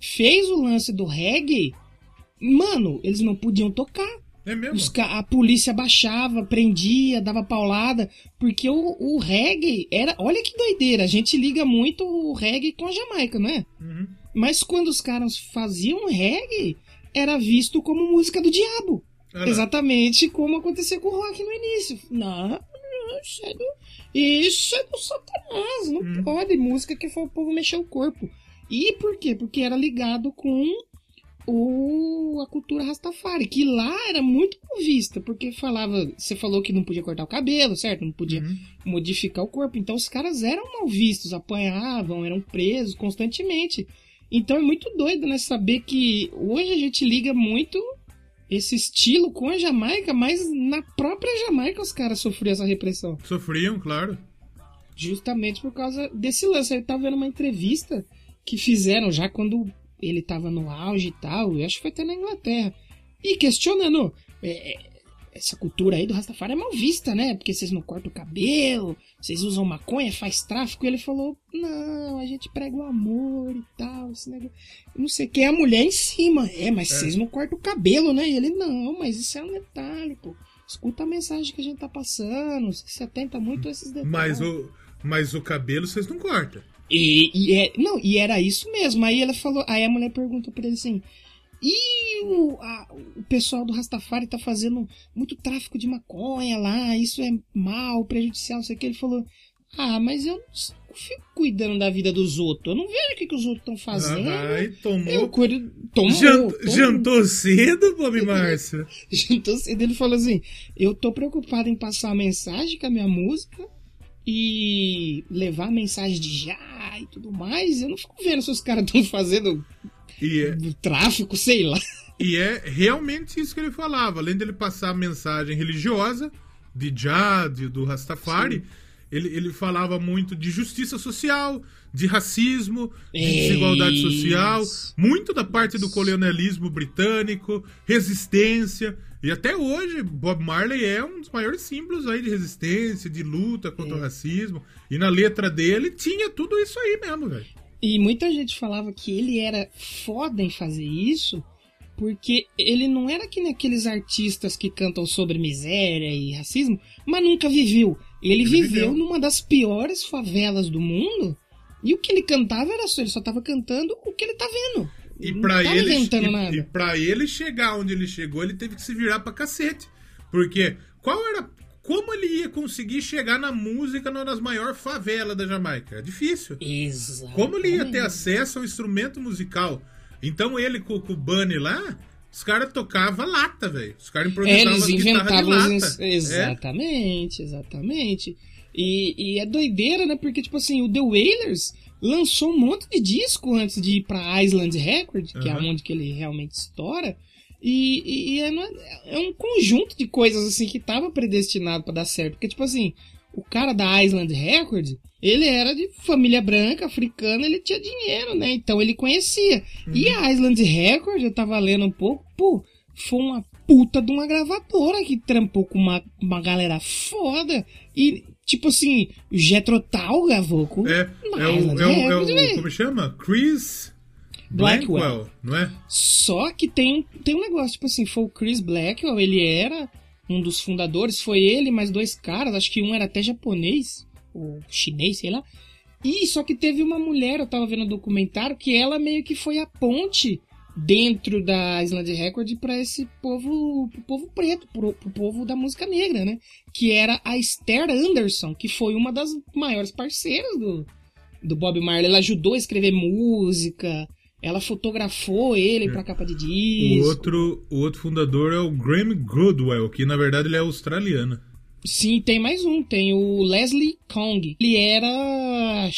fez o lance do reggae, mano, eles não podiam tocar. É mesmo. Os a polícia baixava, prendia, dava paulada, porque o, o reggae era. Olha que doideira, a gente liga muito o reggae com a Jamaica, não é? Uhum. Mas quando os caras faziam reggae, era visto como música do diabo. Lá. Exatamente como aconteceu com o rock no início. Não, não, isso é do, isso é do satanás. Não Hum. pode. Música que foi o povo mexer o corpo. E por quê? Porque era ligado com o, a cultura Rastafari, que lá era muito mal vista, porque falava, você falou que não podia cortar o cabelo, certo? Não podia Uhum. modificar o corpo. Então os caras eram mal vistos, apanhavam, eram presos constantemente. Então é muito doido, né? Saber que hoje a gente liga muito esse estilo com a Jamaica, mas na própria Jamaica os caras sofriam essa repressão. Sofriam, claro. Justamente por causa desse lance. Eu tava vendo uma entrevista que fizeram já quando ele tava no auge e tal. Eu acho que foi até na Inglaterra. E questionando. é, é, essa cultura aí do Rastafari é mal vista, né? Porque vocês não cortam o cabelo, vocês usam maconha, faz tráfico. E ele falou: Não, a gente prega o amor e tal. Esse negócio. Não sei quem é a mulher em cima. É, mas vocês não cortam o cabelo, né? E ele: Não, mas isso é um detalhe, pô. Escuta a mensagem que a gente tá passando. Você se atenta muito a esses detalhes. Mas o, mas o cabelo vocês não cortam. E, e é, não, e era isso mesmo. Aí ela falou, aí a mulher perguntou pra ele assim: "E o, a- o pessoal do Rastafari tá fazendo muito tráfico de maconha lá, isso é mal, prejudicial, não sei o que. Ele falou, ah, mas eu não fico cuidando da vida dos outros, eu não vejo o que, que os outros estão fazendo. Ah, e eu tomou. cuido... Tomou, Jant- tomou. jantou cedo, Bob Márcio? Jantou cedo. Ele falou assim: Eu tô preocupado em passar a mensagem com a minha música e levar a mensagem de já e tudo mais. Eu não fico vendo se os caras estão fazendo E é, tráfico, sei lá. e é realmente isso que ele falava. Além dele passar a mensagem religiosa de Jad, do Rastafari, ele, ele falava muito de justiça social, de racismo, de desigualdade social, muito da parte do colonialismo britânico, resistência. E até hoje, Bob Marley é um dos maiores símbolos aí de resistência, de luta contra É. o racismo. E na letra dele tinha tudo isso aí mesmo, velho. E muita gente falava que ele era foda em fazer isso, porque ele não era que nem aqueles artistas que cantam sobre miséria e racismo, mas nunca viveu. Ele, Ele viveu, viveu. numa das piores favelas do mundo, e o que ele cantava era só, ele só tava cantando o que ele tá vendo. E tava ele, e, e pra ele chegar onde ele chegou, ele teve que se virar pra cacete. Porque qual era. Como ele ia conseguir chegar na música numa das maiores favelas da Jamaica? É difícil. Exato. Como ele ia ter acesso ao instrumento musical? Então ele com, com o Bunny lá, os caras tocavam lata, velho. Os caras É, improvisavam eles guitarras de inventavam lata. os É. Exatamente, exatamente. E, e é doideira, né? Porque, tipo assim, o The Wailers lançou um monte de disco antes de ir pra Island Record, que é Aham. onde que ele realmente estoura. E, e- e é, é- é um conjunto de coisas, assim, que tava predestinado pra dar certo. Porque, tipo assim, o cara da Island Record, ele era de família branca, africana, ele tinha dinheiro, né? Então ele conhecia. E a Island Record, eu tava lendo um pouco, pô, foi uma puta de uma gravadora que trampou com uma, uma galera foda. E, tipo assim, o Jetro Tal gravou com É, na é, o, é, o, é o-. Como chama? Chris Blackwell. Blackwell, não é? Só que tem, tem um negócio, tipo assim, foi o Chris Blackwell, ele era um dos fundadores, foi ele mais dois caras, acho que um era até japonês, ou chinês, sei lá. E só que teve uma mulher, eu tava vendo um documentário, que ela meio que foi a ponte dentro da Island Record pra esse povo, pro povo preto, pro, pro povo da música negra, né? Que era a Esther Anderson, que foi uma das maiores parceiras do, do Bob Marley. Ela ajudou a escrever música, ela fotografou ele pra capa de O disco. outro, o outro fundador é o Graham Goodwell, que na verdade ele é australiano. Sim, tem mais um, tem o Leslie Kong. Ele era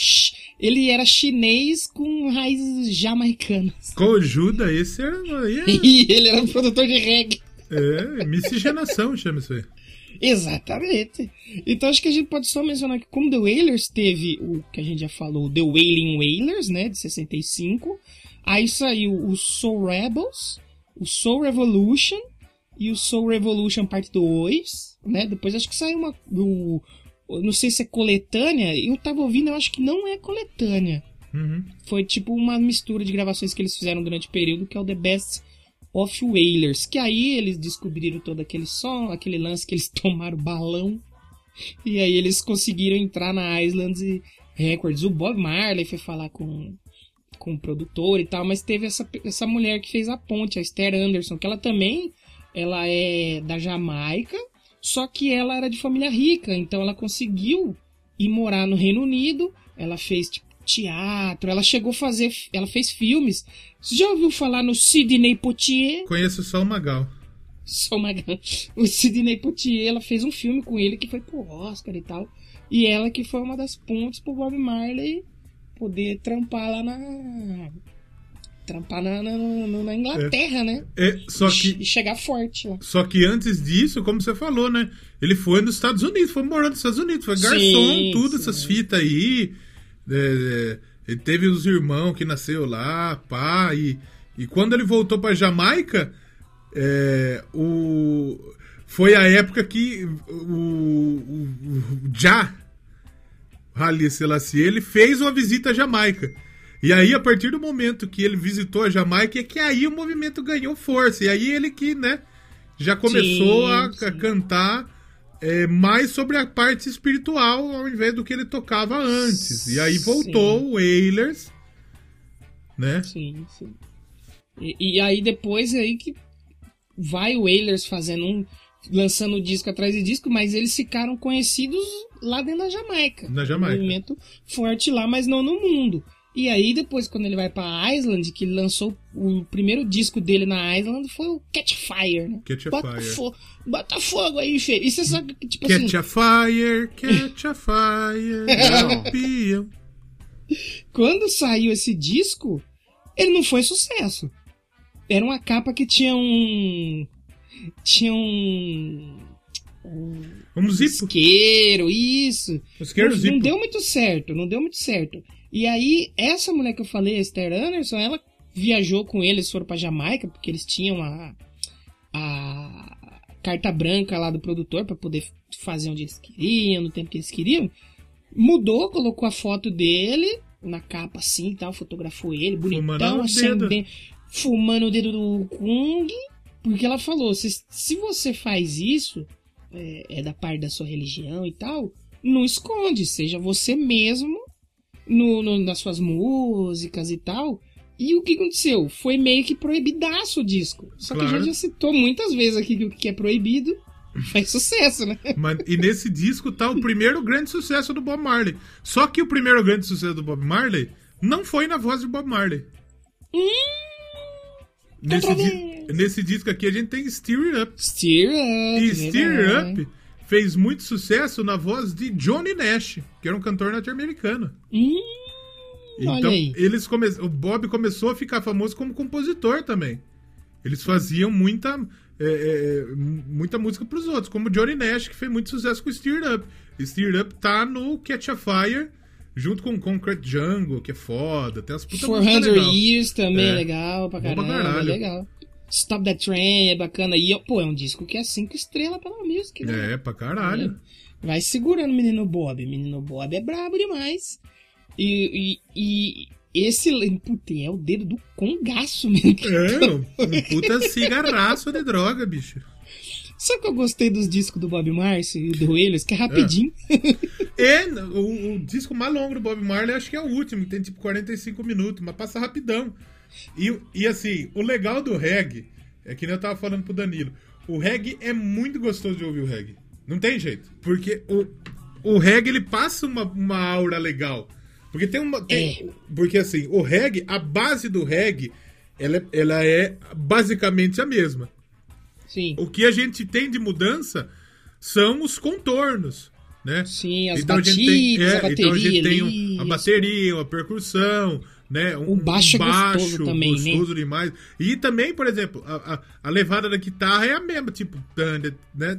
ele era chinês com raízes jamaicanas. Cojuda, esse era. Aí é, E ele era um produtor de reggae. é miscigenação, chama isso aí. Exatamente. Então acho que a gente pode só mencionar que como The Wailers teve o que a gente já falou, The Wailing Wailers, né, de 65. Aí saiu o Soul Rebels, o Soul Revolution e o Soul Revolution parte 2, né? Depois acho que saiu uma o não sei se é coletânea, eu tava ouvindo, eu acho que não é coletânea. Uhum. Foi tipo uma mistura de gravações que eles fizeram durante o período, que é o The Best of Wailers. Que aí eles descobriram todo aquele som, aquele lance que eles tomaram balão. E aí eles conseguiram entrar na Island Records. O Bob Marley foi falar com, com o produtor e tal, mas teve essa, essa mulher que fez a ponte, a Esther Anderson, que ela também ela é da Jamaica, só que ela era de família rica, então ela conseguiu ir morar no Reino Unido. Ela fez tipo, teatro, ela chegou a fazer, ela fez filmes. Você já ouviu falar no Sidney Poitier? Conheço só o Magal. Só uma... O Sidney Poitier, ela fez um filme com ele que foi pro Oscar e tal. E ela que foi uma das pontes pro Bob Marley poder trampar lá na. Trampar na, na, na- Inglaterra, né? É, só que E chegar forte lá. Só que antes disso, como você falou, né? Ele foi nos Estados Unidos, foi morar nos Estados Unidos, foi garçom, Sim, tudo, sim. essas fitas aí. É, é, ele teve os irmãos que nasceu lá, pá. E, e quando ele voltou pra Jamaica, é, o, foi a época que o, o, o Já, Haile Selassie, ele fez uma visita à Jamaica. E aí, a partir do momento que ele visitou a Jamaica, é que aí o movimento ganhou força. E aí ele que, né, já começou Sim, a, a sim. cantar é, mais sobre a parte espiritual ao invés do que ele tocava antes. E aí voltou Sim. o Wailers, né? Sim, sim. E, e aí depois é aí que vai o Wailers fazendo um. Lançando disco atrás de disco, mas eles ficaram conhecidos lá dentro da Jamaica. Na Jamaica. Um movimento forte lá, mas não no mundo. E aí depois, quando ele vai pra Island, que ele lançou o primeiro disco dele na Island, foi o Catch Fire, né? Catch a bota, Fire. bota fogo aí, Fê. E você sabe que, tipo assim, Catch a fire, catch a fire. Não. Quando saiu esse disco, ele não foi sucesso. Era uma capa que tinha um. Tinha um. Um zipo. Isqueiro, isso. Um isqueiro não, não zipo. deu muito certo, não deu muito certo. E aí, essa mulher que eu falei, a Esther Anderson, ela viajou com eles, foram pra Jamaica, porque eles tinham a, a carta branca lá do produtor pra poder fazer onde eles queriam, no tempo que eles queriam. Mudou, colocou a foto dele na capa assim e tal, fotografou ele, Fumando bonitão, acendendo, fumando o dedo do Kung. Porque ela falou, se, se você faz isso, é, é da parte da sua religião e tal, não esconde, seja você mesmo no, no- nas suas músicas e tal. E o que aconteceu? Foi meio que proibidaço o disco. Só que a Claro. gente já citou muitas vezes aqui que o que é proibido faz sucesso, né? Mas- e nesse disco tá o primeiro grande sucesso do Bob Marley. Só que o primeiro grande sucesso do Bob Marley não foi na voz de Bob Marley. Nesse, di-. Nesse disco aqui a gente tem Steer It Up. Steer Up. E Steer verdade. Up fez muito sucesso na voz de Johnny Nash, que era um cantor norte-americano. Hum, Então, eles come... o Bob começou a ficar famoso como compositor também. Eles faziam muita, é, é, muita música pros outros, como Johnny Nash, que fez muito sucesso com Steer Up. Steer Up tá no Catch a Fire, junto com Concrete Jungle, que é foda. Tem as puta música 400 legal. Years também é É. legal pra caramba, caralho. legal. Stop That Train é bacana. E, pô, é um disco que é 5 estrelas pela music, né? É, pra caralho. Vai segurando o menino Bob. Menino Bob é brabo demais. E, e, e esse. Puta, é o dedo do congaço mesmo. É, um, puta cigarraço de droga, bicho. Sabe que eu gostei dos discos do Bob Marley e do Wailers? Que é rapidinho. E o, o disco mais longo do Bob Marley acho que é o último, que tem tipo 45 minutos, mas passa rapidão. E, e assim, o legal do reggae, é que nem eu tava falando pro Danilo, o reggae é muito gostoso de ouvir o reggae. Não tem jeito. Porque o, o reggae ele passa uma, uma aura legal. Porque tem uma. tem- Porque assim, o reggae, a base do reggae, ela, é- ela é basicamente a mesma. Sim. O que a gente tem de mudança são os contornos, né? Sim, as a gente tem, batidas, é, a bateria então a gente tem um- a bateria, a percussão, né? Um, O baixo é um baixo gostoso também, né? gostoso demais. E também, por exemplo, a, a, a levada da guitarra é a mesma, tipo, né,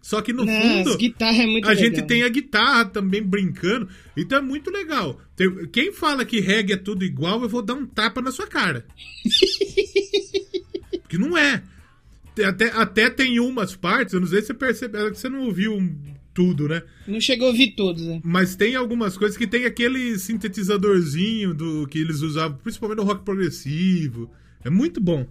só que no Não, fundo as guitarras é muito a gente legal. tem a guitarra também brincando, então é muito legal. Tem- quem fala que reggae é tudo igual, eu vou dar um tapa na sua cara. que não é. Até, até tem umas partes, eu não sei se você percebeu, é você não ouviu um- tudo, né? Não chegou a ouvir todos, né? Mas tem algumas coisas que tem aquele sintetizadorzinho do que eles usavam, principalmente no rock progressivo. É muito bom.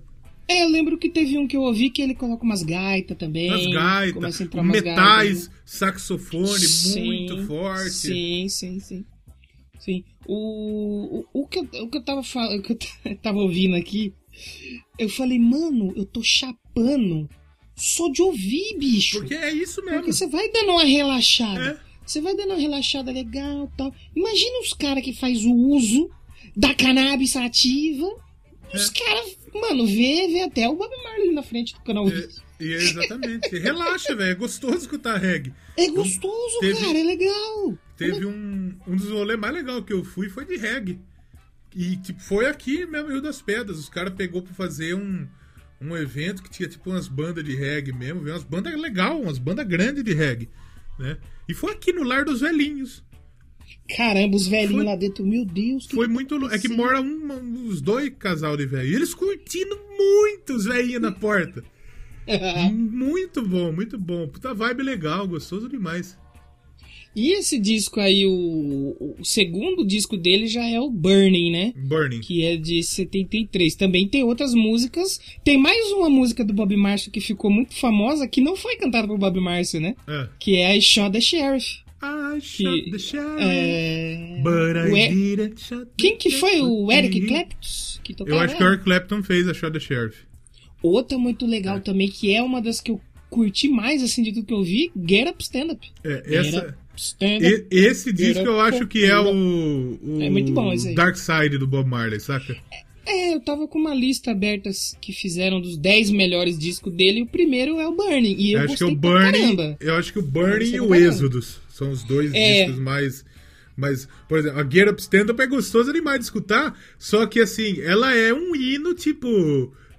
É, eu lembro que teve um que eu ouvi que ele coloca umas gaitas também. As gaitas, metais, saxofone Sim, muito forte. Sim, sim, sim. Sim. O, o, o, que, eu, o que eu tava falando, que eu tava ouvindo aqui, eu falei, mano, eu tô chapando só de ouvir, bicho. Porque é isso mesmo. Porque você vai dando uma relaxada. É. Você vai dando uma relaxada legal tal. Imagina os caras que faz o uso da cannabis sativa. É. Os caras, mano, vê, vê até o Bob Marley na frente do canal. É, e é exatamente. Relaxa, velho. É gostoso escutar reggae. É gostoso, Teve- cara, é legal. Teve um, um dos rolês mais legais que eu fui foi de reggae. E tipo, foi aqui mesmo, Rio das Pedras. Os caras pegou pra fazer um, um evento que tinha tipo umas bandas de reggae mesmo. Umas bandas legal, umas bandas grandes de reggae. Né? E foi aqui no Lar dos Velhinhos. Caramba, os velhinhos Foi- lá dentro, meu Deus. que Foi muito. lou- É que mora um, uns dois casal de velho. E eles curtindo muito os velhinhos na porta. muito bom, muito bom. Puta vibe legal, gostoso demais. E esse disco aí, o, o segundo disco dele já é o Burning, né? Burning. Que é de 73. Também tem outras músicas. Tem mais uma música do Bob Marley que ficou muito famosa, que não foi cantada por Bob Marley, né? É. Que é I Shot the Sheriff. I shot the sheriff. É... But I E- didn't shot the Quem que foi? O Eric sheriff. Clapton? Que tocava Eu acho que o? Eric Clapton fez a Shot the Sheriff. Outra muito legal também, que é uma das que eu curti mais, assim, de tudo que eu vi, Get Up Stand Up. É, essa. E- esse disco eu acho que é o, o É muito bom esse aí. Dark Side do Bob Marley, saca? É, eu tava com uma lista aberta que fizeram dos 10 melhores discos dele, e o primeiro é o Burning, e eu, Eu acho que é o Burning, caramba. eu acho que o Burning e o. Êxodos são os dois É. discos mais mas, por exemplo, a Get Up Stand Up é gostosa demais de escutar, só que assim, ela é um hino tipo,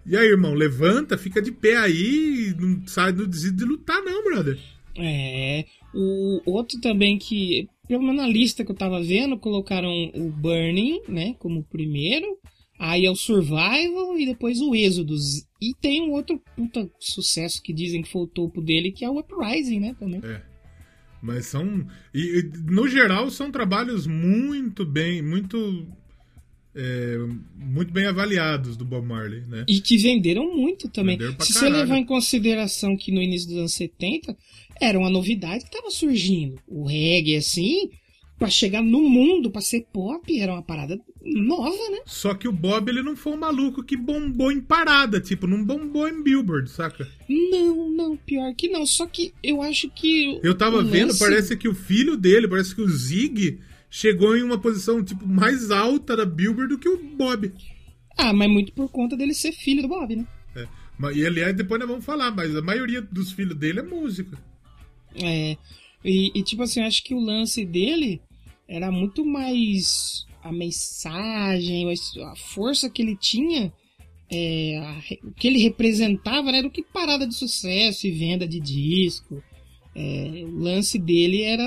e aí, irmão, levanta, fica de pé aí, não sai, não desiste de lutar não, brother. É, o outro também que, pelo menos na lista que eu tava vendo, colocaram o Burning, né, como primeiro, aí é o Survival e depois o Êxodos. E tem um outro puta sucesso que dizem que foi o topo dele, que é o Uprising, né, também. É. Mas são. E, no geral, são trabalhos muito bem. Muito. é, muito bem avaliados do Bob Marley, né? E que venderam muito também. Se você caralho. levar em consideração que no início dos anos 70 era uma novidade que tava surgindo. O reggae, assim, pra chegar no mundo, pra ser pop, era uma parada nova, né? Só que o Bob, ele não foi um maluco que bombou em parada, tipo, não bombou em Billboard, saca? Não, não, pior que não. Só que eu acho que. Eu tava o vendo, lance- parece que o filho dele, parece que o Zig chegou em uma posição, tipo, mais alta da Billboard do que o Bob. Ah, mas muito por conta dele ser filho do Bob, né? É. E aliás, depois nós vamos falar, mas a maioria dos filhos dele é música. É. E, e, tipo assim, eu acho que o lance dele era muito mais a mensagem, a força que ele tinha, é, a o que ele representava, né, do que parada de sucesso e venda de disco. É, o lance dele era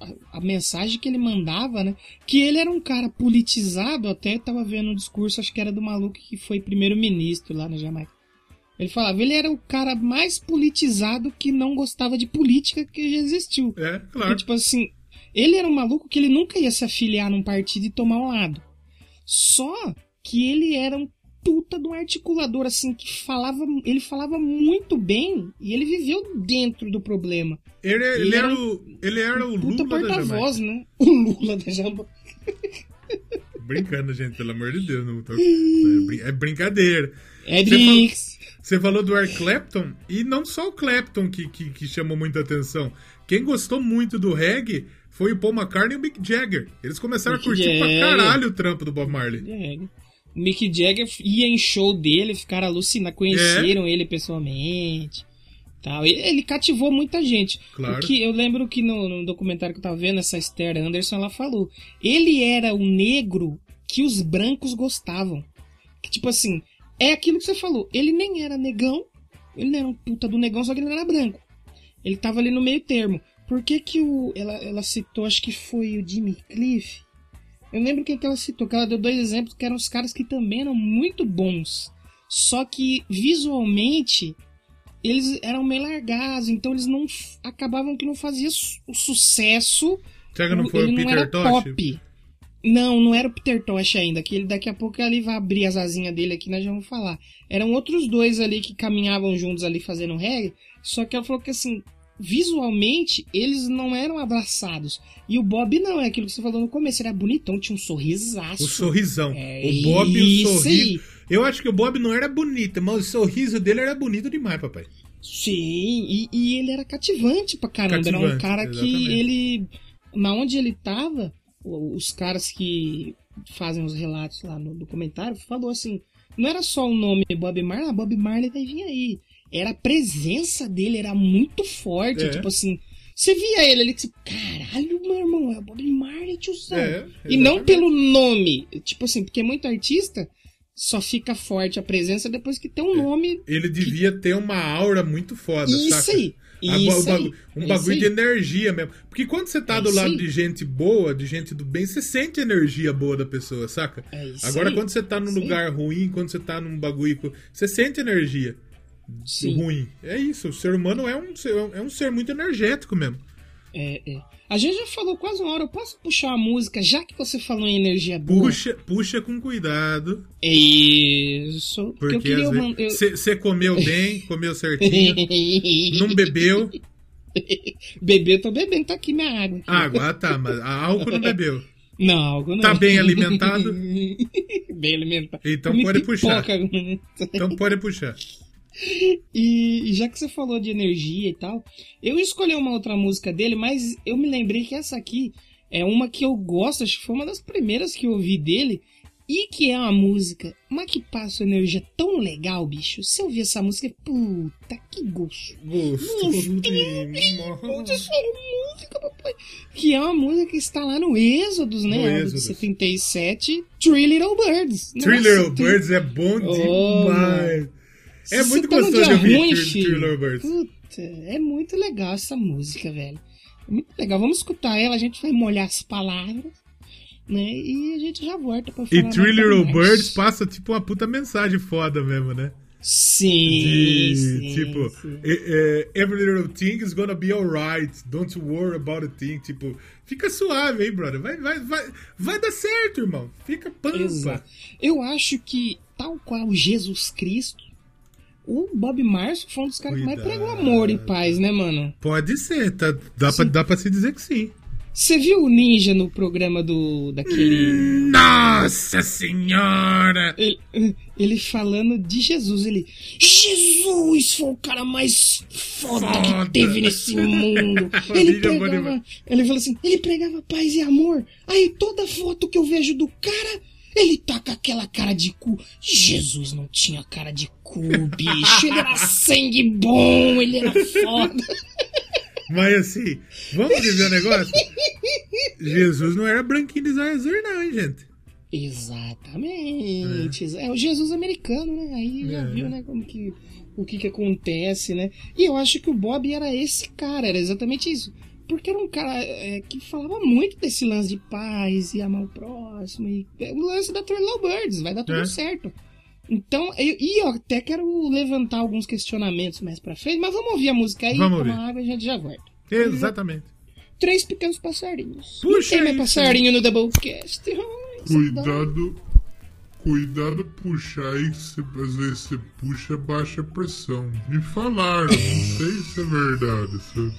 a, a mensagem que ele mandava, né? Que ele era um cara politizado, até tava vendo um discurso, acho que era do maluco que foi primeiro-ministro lá na Jamaica. Ele falava, ele era o cara mais politizado que não gostava de política que já existiu. É, Porque, claro. tipo assim, ele era um maluco que ele nunca ia se afiliar num partido e tomar um lado. Só que ele era um puta de um articulador, assim, que falava. Ele falava muito bem e ele viveu dentro do problema. Ele, ele ele era era o, ele era o Puta Lula porta-voz, né? O Lula da Jamaica. Brincando, gente, pelo amor de Deus. Não tô... é, é brincadeira. É Você Brinks. Você falou do Eric Clapton, e não só o Clapton que, que, que chamou muita atenção. Quem gostou muito do reggae foi o Paul McCartney e o Mick Jagger. Eles começaram Mick a curtir pra Jagger. caralho o trampo do Bob Marley. É. O Mick Jagger ia em show dele, ficaram alucinados, conheceram ele pessoalmente. Tal. Ele cativou muita gente. Claro. Que eu lembro que no, no documentário que eu tava vendo, essa Esther Anderson, ela falou. Ele era o negro que os brancos gostavam. Que tipo assim, é aquilo que você falou. Ele nem era negão, ele não era um puta do negão, só que ele não era branco. Ele tava ali no meio termo. Por que que o, ela, ela citou, acho que foi o Jimmy Cliff? Eu lembro quem que ela citou, que ela deu dois exemplos que eram os caras que também eram muito bons. Só que visualmente eles eram meio largados, então eles não acabavam que não fazia su- o sucesso. Será que não foi ele o Peter Tosh? pop. Não, não era o Peter Tosh ainda, que ele daqui a pouco ele vai abrir as asinhas dele aqui, nós já vamos falar. Eram outros dois ali que caminhavam juntos ali fazendo reggae, só que ela falou que assim, visualmente eles não eram abraçados. E o Bob não, é aquilo que você falou no começo, ele era bonitão, tinha um sorrisaço. O sorrisão. É o Bob e o sorriso. aí. Eu acho que o Bob não era bonito, mas o sorriso dele era bonito demais, papai. Sim, e, e ele era cativante pra caramba. era um Cativante, cara exatamente. que ele. Na onde ele tava, os caras que fazem os relatos lá no documentário falou assim: não era só o nome Bob Marley, ah, Bob Marley vai vir aí. Era a presença dele, era muito forte. É. Tipo assim, você via ele ali que você, caralho, meu irmão, é o Bob Marley, tiozão. É, e não pelo nome. Tipo assim, porque muito artista só fica forte a presença depois que tem um nome Ele devia ter uma aura muito foda, isso saca? aí. A- Isso o bagu-. Um bagulho de energia mesmo. Porque quando você tá É do lado aí. de gente boa, de gente do bem, você sente a energia boa da pessoa, saca? É isso Agora, aí. quando você tá num Sim. lugar ruim, quando você tá num bagulho. Você sente energia Sim. ruim. É isso. O ser humano é um, é um ser muito energético mesmo. É, é. A gente já falou quase uma hora. Eu posso puxar a música, já que você falou em energia boa? Puxa, puxa com cuidado. Isso. Porque, Porque eu você comeu bem, comeu certinho, não bebeu. Beber, eu tô bebendo, tá aqui minha água. aqui. Água, ah tá, mas álcool não bebeu. Não, água não. Tá bem alimentado? bem alimentado. Então pode puxar. pipoca agora. Então pode puxar. E, e já que você falou de energia e tal, eu escolhi uma outra música dele, mas eu me lembrei que essa aqui é uma que eu gosto, acho que foi uma das primeiras que eu ouvi dele. E que é uma música, mas que passa uma energia tão legal, bicho. Se eu ouvir essa música, puta, que Putz, demais. essa música, papai. Que é uma música que está lá no Êxodos, né? No de Êxodos. 77, Three Little Birds. Three Nossa, Little Birds é bom Oh, demais. Se É muito gostoso dia ouvir ruim, filho, Birds. Puta, é muito legal essa música, velho. É muito legal. Vamos escutar ela, a gente vai molhar as palavras, né? E a gente já volta pra falar. E mais Little. Birds passa tipo uma puta mensagem foda mesmo, né? Sim, De, sim, tipo, sim. eh, eh, every little thing is gonna be alright. Don't worry about a thing. Tipo, fica suave aí, brother. Vai, vai, vai, vai dar certo, irmão. Fica pampa. Exato. Eu acho que, tal qual Jesus Cristo, o Bob Marley foi um dos caras que mais pregou amor e paz, né, mano? Pode ser, tá, dá, pra, dá pra se dizer que sim. Você viu o Ninja no programa do daquele Nossa senhora! ele, ele falando de Jesus, ele Jesus foi o cara mais foda, Foda. que teve nesse mundo. Ele pregava, ele falou assim, ele pregava paz e amor. Aí toda foto que eu vejo do cara, ele tá com aquela cara de cu. Jesus não tinha cara de cu, bicho. Ele era sangue bom, ele era foda. Mas assim, vamos dizer um negócio? Jesus não era branquinho de zóio azul, não, hein, gente? Exatamente. É. o Jesus americano, né? Aí já É. viu, né, como que o que que acontece, né? E eu acho que o Bob era esse cara, era exatamente isso. Porque era um cara é, que falava muito desse lance de paz e amar o próximo. E, é o lance da Little Birds, vai dar tudo É. certo. Então, eu, e eu até quero levantar alguns questionamentos mais pra frente, mas vamos ouvir a música aí, Vamos tomar água e a gente já volta. Exatamente. Três pequenos passarinhos. Puxa tem isso. passarinho no Doublecast. Saudade. Cuidado, cuidado puxar aí, que cê- às vezes você puxa baixa pressão. Me falaram, não sei se é verdade. sabe?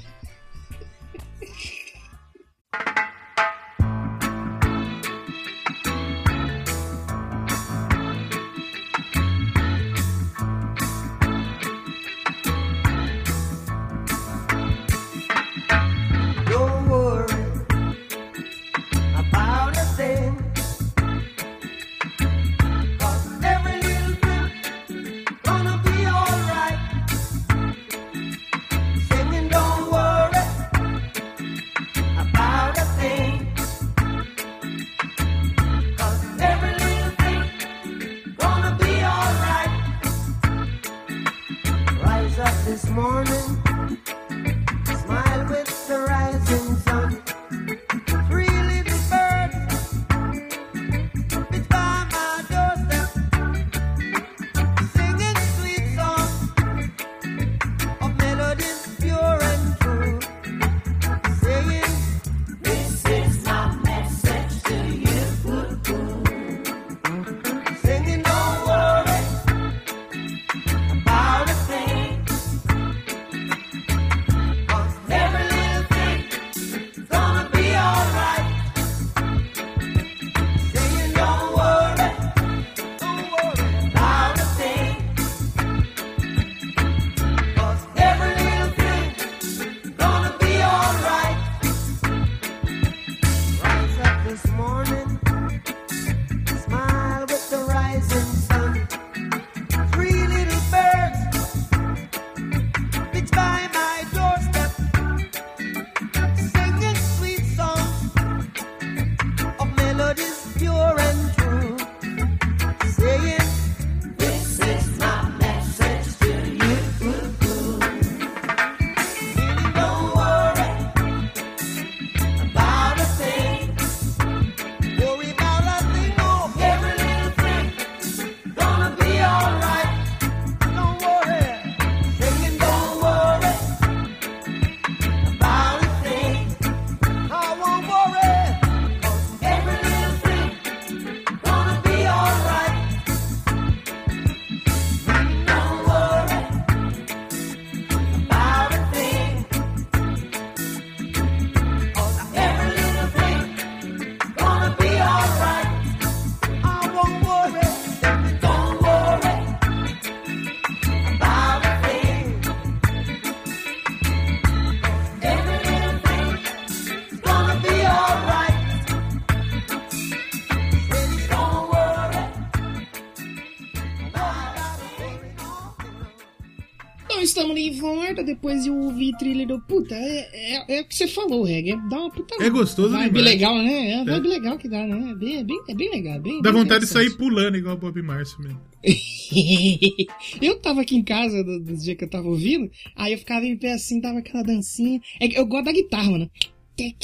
Volta, depois eu ouvi thriller do. Puta, é, é, é o que você falou, Reg. É, dá uma puta. É gostoso vibe demais. legal, né? É a vibe legal que dá, né? É bem, é bem, é bem legal. Bem, Dá bem vontade de sair pulando igual o Bob Marcio mesmo. eu tava aqui em casa do- dos dias que eu tava ouvindo, aí eu ficava em pé assim, tava aquela dancinha. É eu gosto da guitarra, mano. Tec,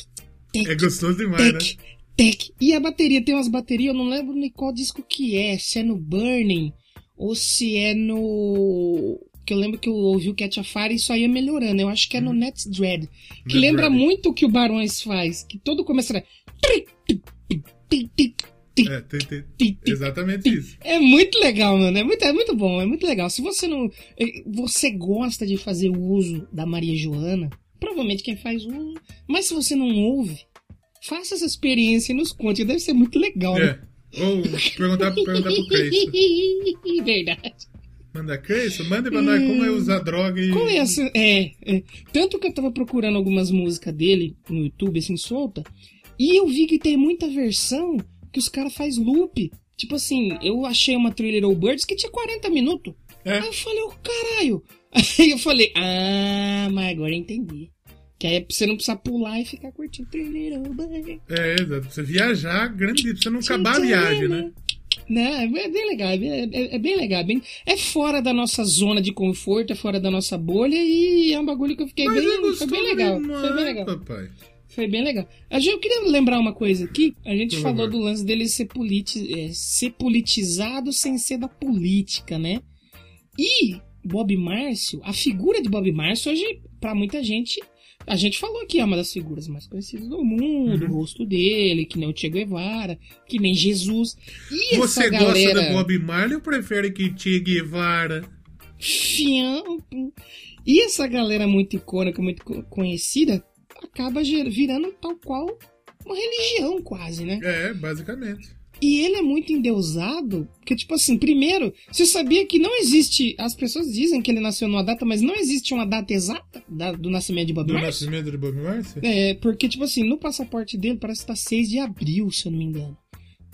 tec, É gostoso demais, né? tec, tec. E a bateria, tem umas baterias, eu não lembro nem qual disco que é, se é no Burning ou se é no. Que eu lembro que eu ouvi o Catch a Fire e isso aí é melhorando. Eu acho que é no Net Dread. Que Net lembra Dread. muito o que o Barões faz. Que todo começo era. É, tem- tem- exatamente isso. É muito legal, mano. É muito, é muito bom, é muito legal. Se você não. eh, Você gosta de fazer o uso da Maria Joana, provavelmente quem faz uso. Mas se você não ouve, faça essa experiência e nos conte. Deve ser muito legal, né? É. Ou perguntar, perguntar pro Creyson. Verdade. Manda Creyson, manda pra nós como é usar droga e. Como é essa? É, é. Tanto que eu tava procurando algumas músicas dele no YouTube, assim, solta, e eu vi que tem muita versão que os caras faz loop. Tipo assim, eu achei uma thriller ou Birds que tinha 40 minutos. É. Aí eu falei, ô caralho. Aí eu falei, ah, mas agora eu entendi. Que aí é você não precisar pular e ficar curtindo thriller ou Birds. É, exato. Pra você viajar grande, pra você não acabar a viagem, né? Né, é bem legal, é bem, é- é bem legal. é bem- é fora da nossa zona de conforto, é fora da nossa bolha e é um bagulho que eu fiquei Mas bem. é foi bem legal. demais, Foi bem legal. papai. Foi bem legal. A gente, eu queria lembrar uma coisa aqui. A gente Por falou favor. do lance dele ser, politi é, ser politizado sem ser da política, né? E Bob Márcio, a figura de Bob Márcio, hoje, pra muita gente, a gente falou que é uma das figuras mais conhecidas do mundo, Uhum. o rosto dele, que nem o Che Guevara, que nem Jesus. E Você essa gosta galera... do Bob Marley ou prefere que Che Guevara? fiampo. E essa galera muito icônica, muito co- conhecida, acaba virando tal qual uma religião quase, né? É, basicamente. E ele é muito endeusado, porque, tipo assim, primeiro, você sabia que não existe. As pessoas dizem que ele nasceu numa data, mas não existe uma data exata da- do nascimento de Bob Do Marley. nascimento de Bob Marley? É, porque, tipo assim, no passaporte dele parece que tá 6 de abril, se eu não me engano.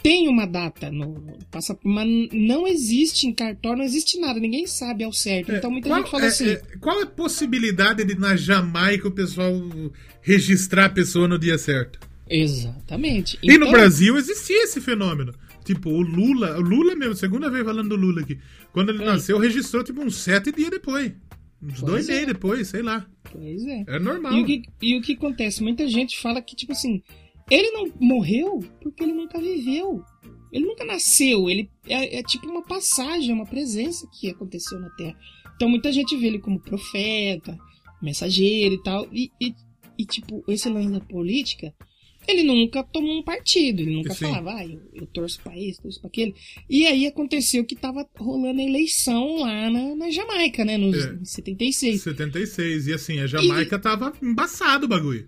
Tem uma data no passaporte, mas não existe em cartório, não existe nada, ninguém sabe ao certo. Então muita qual, gente fala é, assim. é, qual é a possibilidade de na Jamaica o pessoal registrar a pessoa no dia certo? Exatamente. E no Então, Brasil existia esse fenômeno. Tipo, o Lula, o Lula mesmo, segunda vez falando do Lula aqui. Quando ele É. nasceu, registrou tipo uns sete dias depois. Uns Pois dois é. meses depois, sei lá. Pois é. É normal. E o, que, e o que acontece? Muita gente fala que, tipo assim, ele não morreu porque ele nunca viveu. Ele nunca nasceu. Ele é, é tipo uma passagem, uma presença que aconteceu na Terra. Então muita gente vê ele como profeta, mensageiro e tal. E, e, e, tipo, esse lance da política, ele nunca tomou um partido. Ele nunca Sim. falava, ah, eu, eu torço pra isso, torço pra aquele. E aí aconteceu que tava rolando a eleição lá na, na Jamaica, né? Nos, É. Em 76. 76. E assim, a Jamaica tava embaçado o bagulho.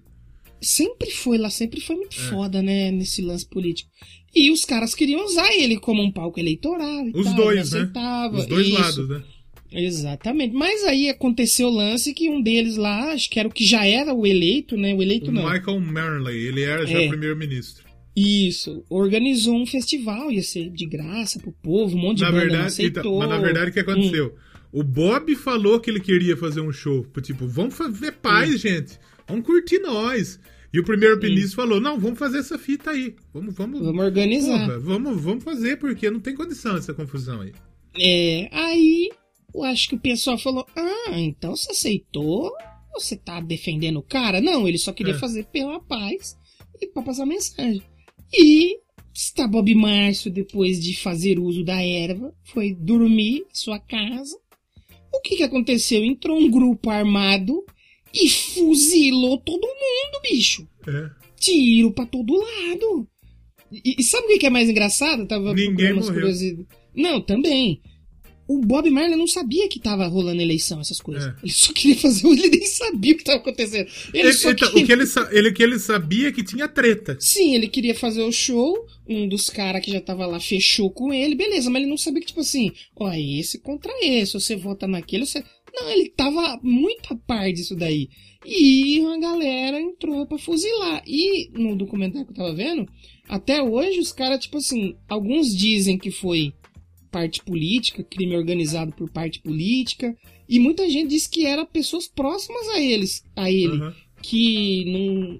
sempre foi lá, sempre foi muito É. foda, né, nesse lance político. E os caras queriam usar ele como um palco eleitoral e Os tal, dois, né? Os dois Isso, lados, né? Exatamente. Mas aí aconteceu o lance que um deles lá, acho que era o que já era o eleito, né, o eleito O não. Michael Manley, ele era já É. primeiro-ministro. Isso, organizou um festival, ia ser de graça pro povo, um monte de Na não verdade, aceitou. então, mas na verdade, o que aconteceu? Hum. O Bob falou que ele queria fazer um show. Tipo, vamos fazer paz, Hum. gente. Vamos curtir nós. E o primeiro-ministro falou: não, vamos fazer essa fita aí. Vamos, vamos, Vamos organizar. Porra, vamos, vamos fazer, porque não tem condição essa confusão aí. É, aí eu acho que o pessoal falou: Ah, então você aceitou? Você tá defendendo o cara? Não, ele só queria É. fazer pela paz e pra passar mensagem. E está Bob Márcio, depois de fazer uso da erva, foi dormir em sua casa. O que que aconteceu? Entrou um grupo armado e fuzilou todo mundo, bicho. É. Tiro pra todo lado. E, e sabe o que que é mais engraçado? Eu tava Ninguém morreu. Não, também. O Bob Marley não sabia que tava rolando eleição, essas coisas. É. Ele só queria fazer, ele nem sabia o que tava acontecendo. Ele Ele- só então, queria... o, que ele, ele, o que ele sabia é que tinha treta. Sim, ele queria fazer o show, um dos caras que já tava lá fechou com ele, beleza, mas ele não sabia que, tipo assim, ó, é esse contra esse, você vota naquele, você... Não, ele tava muito a par disso daí. E uma galera entrou pra fuzilar. E no documentário que eu tava vendo, até hoje os caras, tipo assim, alguns dizem que foi parte política, crime organizado por parte política, E muita gente disse que era pessoas próximas a eles, a ele, Aham. que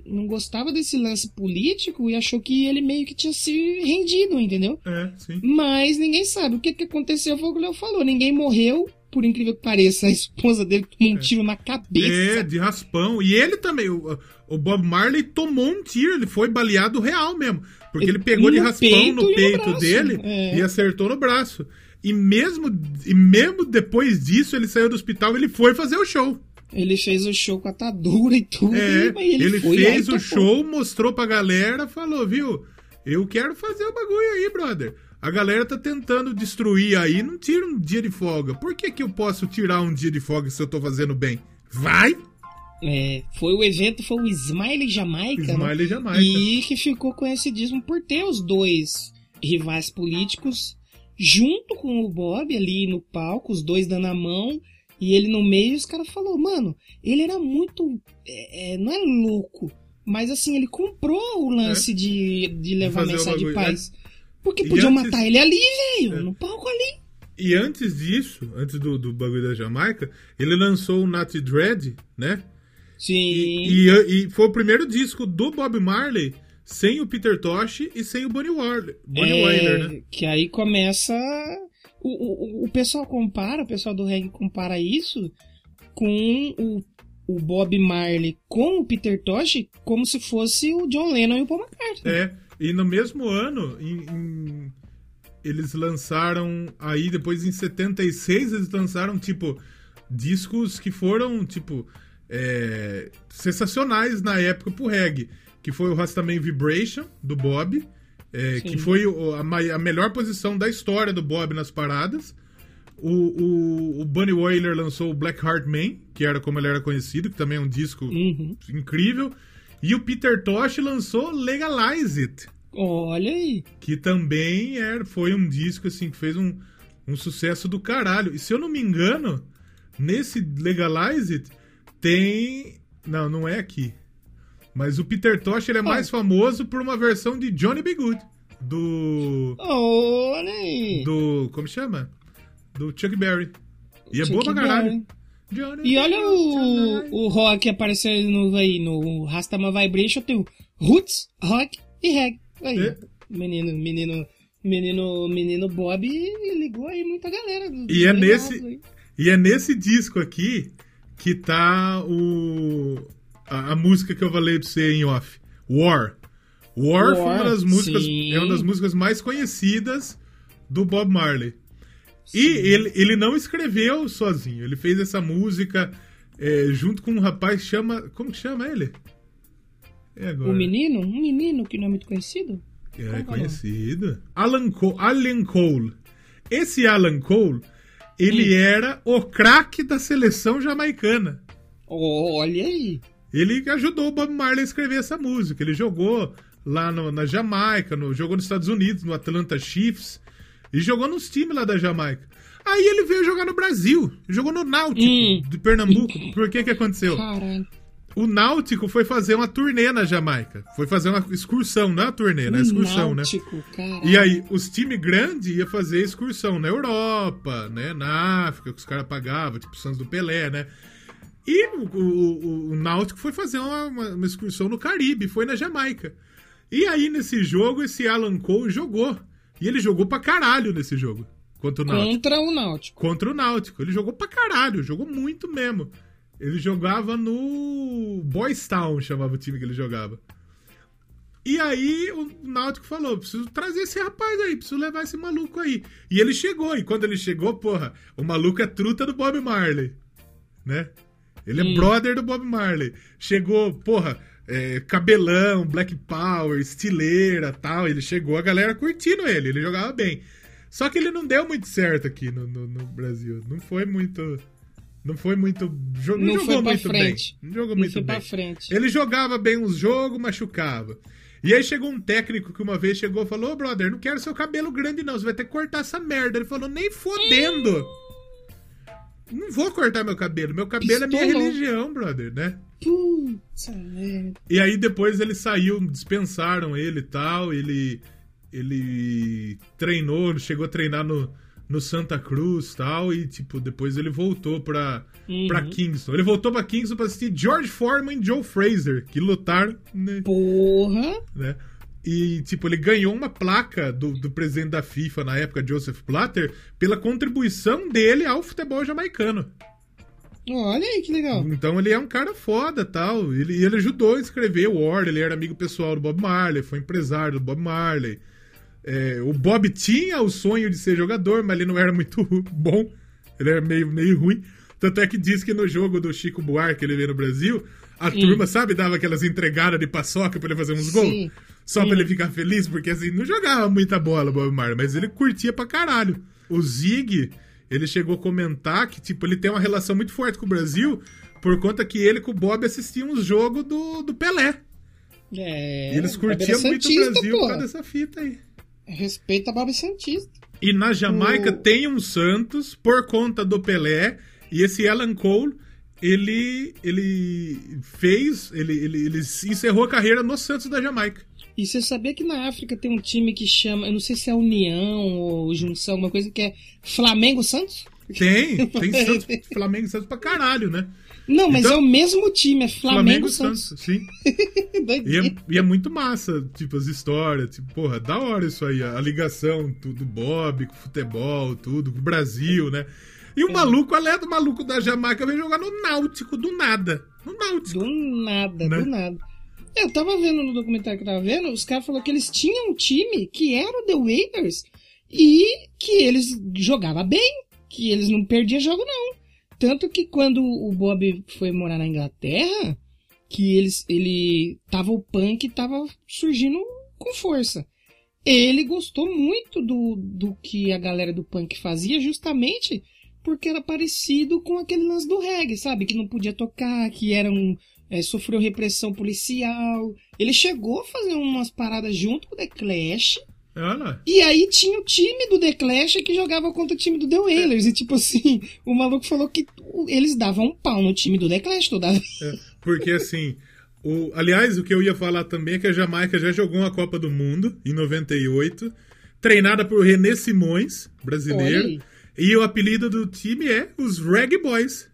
não, não gostava desse lance político e achou que ele meio que tinha se rendido, entendeu? É, sim. Mas ninguém sabe. O que, que aconteceu foi o que o Léo falou. Ninguém morreu, por incrível que pareça. A esposa dele tomou um tiro na cabeça. É, de raspão. E ele também, o, o Bob Marley tomou um tiro, ele foi baleado real mesmo. Porque ele pegou No de raspão peito no no peito braço. dele É. e acertou no braço. E mesmo, e mesmo depois disso, ele saiu do hospital ele foi fazer o show. Ele fez o show com a atadura e tudo. É, ele, ele, foi, fez o show, mostrou pra galera, falou, viu? Eu quero fazer o bagulho aí, brother. A galera tá tentando destruir aí, não tira um dia de folga. Por que que eu posso tirar um dia de folga se eu tô fazendo bem? Vai! É, foi o evento, foi o Smiley Jamaica. né? Smiley Jamaica. E que ficou conhecidíssimo por ter os dois rivais políticos junto com o Bob ali no palco, os dois dando a mão. E ele no meio, os caras falaram, mano, ele era muito. é, é, não é louco, mas assim, ele comprou o lance de, de levar o mensagem de paz. Porque E podiam antes- matar ele ali, velho, É. no palco ali. E antes disso, antes do, do bagulho da Jamaica, ele lançou o Nazi Dread, né? Sim. E, e, e foi o primeiro disco do Bob Marley sem o Peter Tosh e sem o Bonnie, Warley, Bonnie É, né? Que aí começa. O, o, o pessoal compara, o pessoal do reggae compara isso com o, o Bob Marley com o Peter Tosh como se fosse o John Lennon e o Paul McCartney. É, e no mesmo ano, em- em- eles lançaram, aí depois em 76, eles lançaram, tipo, discos que foram, tipo, é, sensacionais na época pro reggae. Que foi o Rastaman Vibration, do Bob, é, que foi a, a melhor posição da história do Bob nas paradas. O, o, o Bunny Wailer lançou o Black Heart Man, que era como ele era conhecido, que também é um disco Uhum. incrível. E o Peter Tosh lançou Legalize It, Olha aí. que também era, foi um disco assim que fez um, um sucesso do caralho. E se eu não me engano, nesse Legalize It tem. Não, não é aqui. Mas o Peter Tosh ele é mais famoso por uma versão de Johnny B. Good. Do. Olha aí. Do. Como chama? Do Chuck Berry. E é Chuck boa pra caralho. Johnny E olha o, o rock aparecendo aí no Rastama Vibration, tem o Roots, Rock e Reggae. Aí, É. menino, menino, menino, menino Bob ligou aí muita galera. E é nesse- aí. E é nesse disco aqui que tá o a, a música que eu falei pra você em off. War. War, foi uma War, das músicas, sim. é uma das músicas mais conhecidas do Bob Marley. E ele, ele não escreveu sozinho, ele fez essa música é, junto com um rapaz que chama, como que chama ele? É agora. O menino, um menino que não é muito conhecido. É é conhecido. Alan, Alan Cole. Esse Alan Cole, ele Hum. era o craque da seleção jamaicana. Olha aí. Ele ajudou o Bob Marley a escrever essa música. Ele jogou lá no- na Jamaica, no- jogou nos Estados Unidos, no Atlanta Chiefs, e jogou nos times lá da Jamaica. Aí ele veio jogar no Brasil, jogou no Náutico Hum. de Pernambuco. Por que que aconteceu? Caralho. O Náutico foi fazer uma turnê na Jamaica. Foi fazer uma excursão, não é uma turnê, né? Excursão, né? Náutico, caralho. E aí, os times grandes iam fazer excursão na Europa, né? Na África, que os caras pagavam, tipo Santos do Pelé, né? E o, o, o- o Náutico foi fazer uma, uma- uma excursão no Caribe, foi na Jamaica. E aí, nesse jogo, esse Alan Cole jogou. E ele jogou pra caralho nesse jogo. Contra o Náutico Contra o Náutico. contra o Náutico. Ele jogou pra caralho, jogou muito mesmo. Ele jogava no Boys Town, chamava o time que ele jogava. E aí o Náutico falou: preciso trazer esse rapaz aí, preciso levar esse maluco aí. E ele chegou, e quando ele chegou, porra, o maluco é truta do Bob Marley, né? Ele é brother do Bob Marley. Chegou, porra, é, cabelão, black power, estileira tal. Ele chegou, a galera curtindo ele, ele jogava bem. Só que ele não deu muito certo aqui no, no- no Brasil. Não foi muito. Não foi muito. jo- Não, Não jogou foi pra muito frente. bem. Não jogou Não muito bem. frente. Ele jogava bem uns jogos, machucava. E aí chegou um técnico que uma vez chegou e falou: Ô brother, não quero seu cabelo grande, não. Você vai ter que cortar essa merda. Ele falou, nem fodendo. Não vou cortar meu cabelo. Meu cabelo é minha Pistolou. religião, brother, né? Putz, merda. E aí depois ele saiu, dispensaram ele e tal. Ele, ele treinou, chegou a treinar no, no Santa Cruz tal, e tipo, depois ele voltou pra, Uhum. pra Kingston. Ele voltou pra Kingston pra assistir George Foreman e Joe Fraser, que lutaram, né? Porra! né? E, tipo, ele ganhou uma placa do, do presidente da FIFA na época, Joseph Blatter, pela contribuição dele ao futebol jamaicano. Olha aí que legal. Então ele é um cara foda tal. Ele, ele ajudou a escrever o War, ele era amigo pessoal do Bob Marley, foi empresário do Bob Marley. É, o Bob tinha o sonho de ser jogador, mas ele não era muito bom. Ele era meio, meio ruim. Tanto é que diz que no jogo do Chico Buarque que ele veio no Brasil, a turma, sabe, dava aquelas entregadas de paçoca pra ele fazer uns Sim. gols. Só pra ele ficar feliz, porque assim, não jogava muita bola o Bob Marley, mas ele curtia pra caralho. O Zig, ele chegou a comentar que, tipo, ele tem uma relação muito forte com o Brasil, por conta que ele com o Bob assistiam os jogos do, do Pelé. É. e eles curtiam muito o Brasil por porra. causa dessa fita aí. Respeita a Bob Santista. E na Jamaica O- tem um Santos por conta do Pelé. E esse Alan Cole, ele, ele fez, ele, ele, ele encerrou a carreira no Santos da Jamaica. E você sabia que na África tem um time que chama, eu não sei se é União ou Junção, uma coisa que é Flamengo Santos? Tem, tem Santos, Flamengo e Santos pra caralho, né? Não, mas Então- é o mesmo time, é Flamengo, Santos. sim. E é, e é muito massa, tipo, as histórias, tipo, porra, da hora isso aí, a, a ligação do, Bob com o futebol, tudo, com o Brasil, né? E É. o maluco, além do maluco da Jamaica, veio jogar no Náutico, do nada. No Náutico. Do nada, Né? do nada. Eu tava vendo no documentário que eu tava vendo, os caras falaram que eles tinham um time que era o The Waiters e que eles jogavam bem, que eles não perdiam jogo não. Tanto que quando o Bob foi morar na Inglaterra, que eles ele tava o punk tava surgindo com força. Ele gostou muito do, do que a galera do punk fazia, justamente porque era parecido com aquele lance do reggae, sabe? Que não podia tocar, que era um, é, sofreu repressão policial. Ele chegou a fazer umas paradas junto com o The Clash. E aí tinha o time do The Clash que jogava contra o time do The Wailers. E tipo assim, o maluco falou que eles davam um pau no time do The Clash toda vez. É, porque assim, o, aliás, o que eu ia falar também é que a Jamaica já jogou uma Copa do Mundo em 98, treinada por René Simões, brasileiro. aí. E o apelido do time é os Reggae Boys.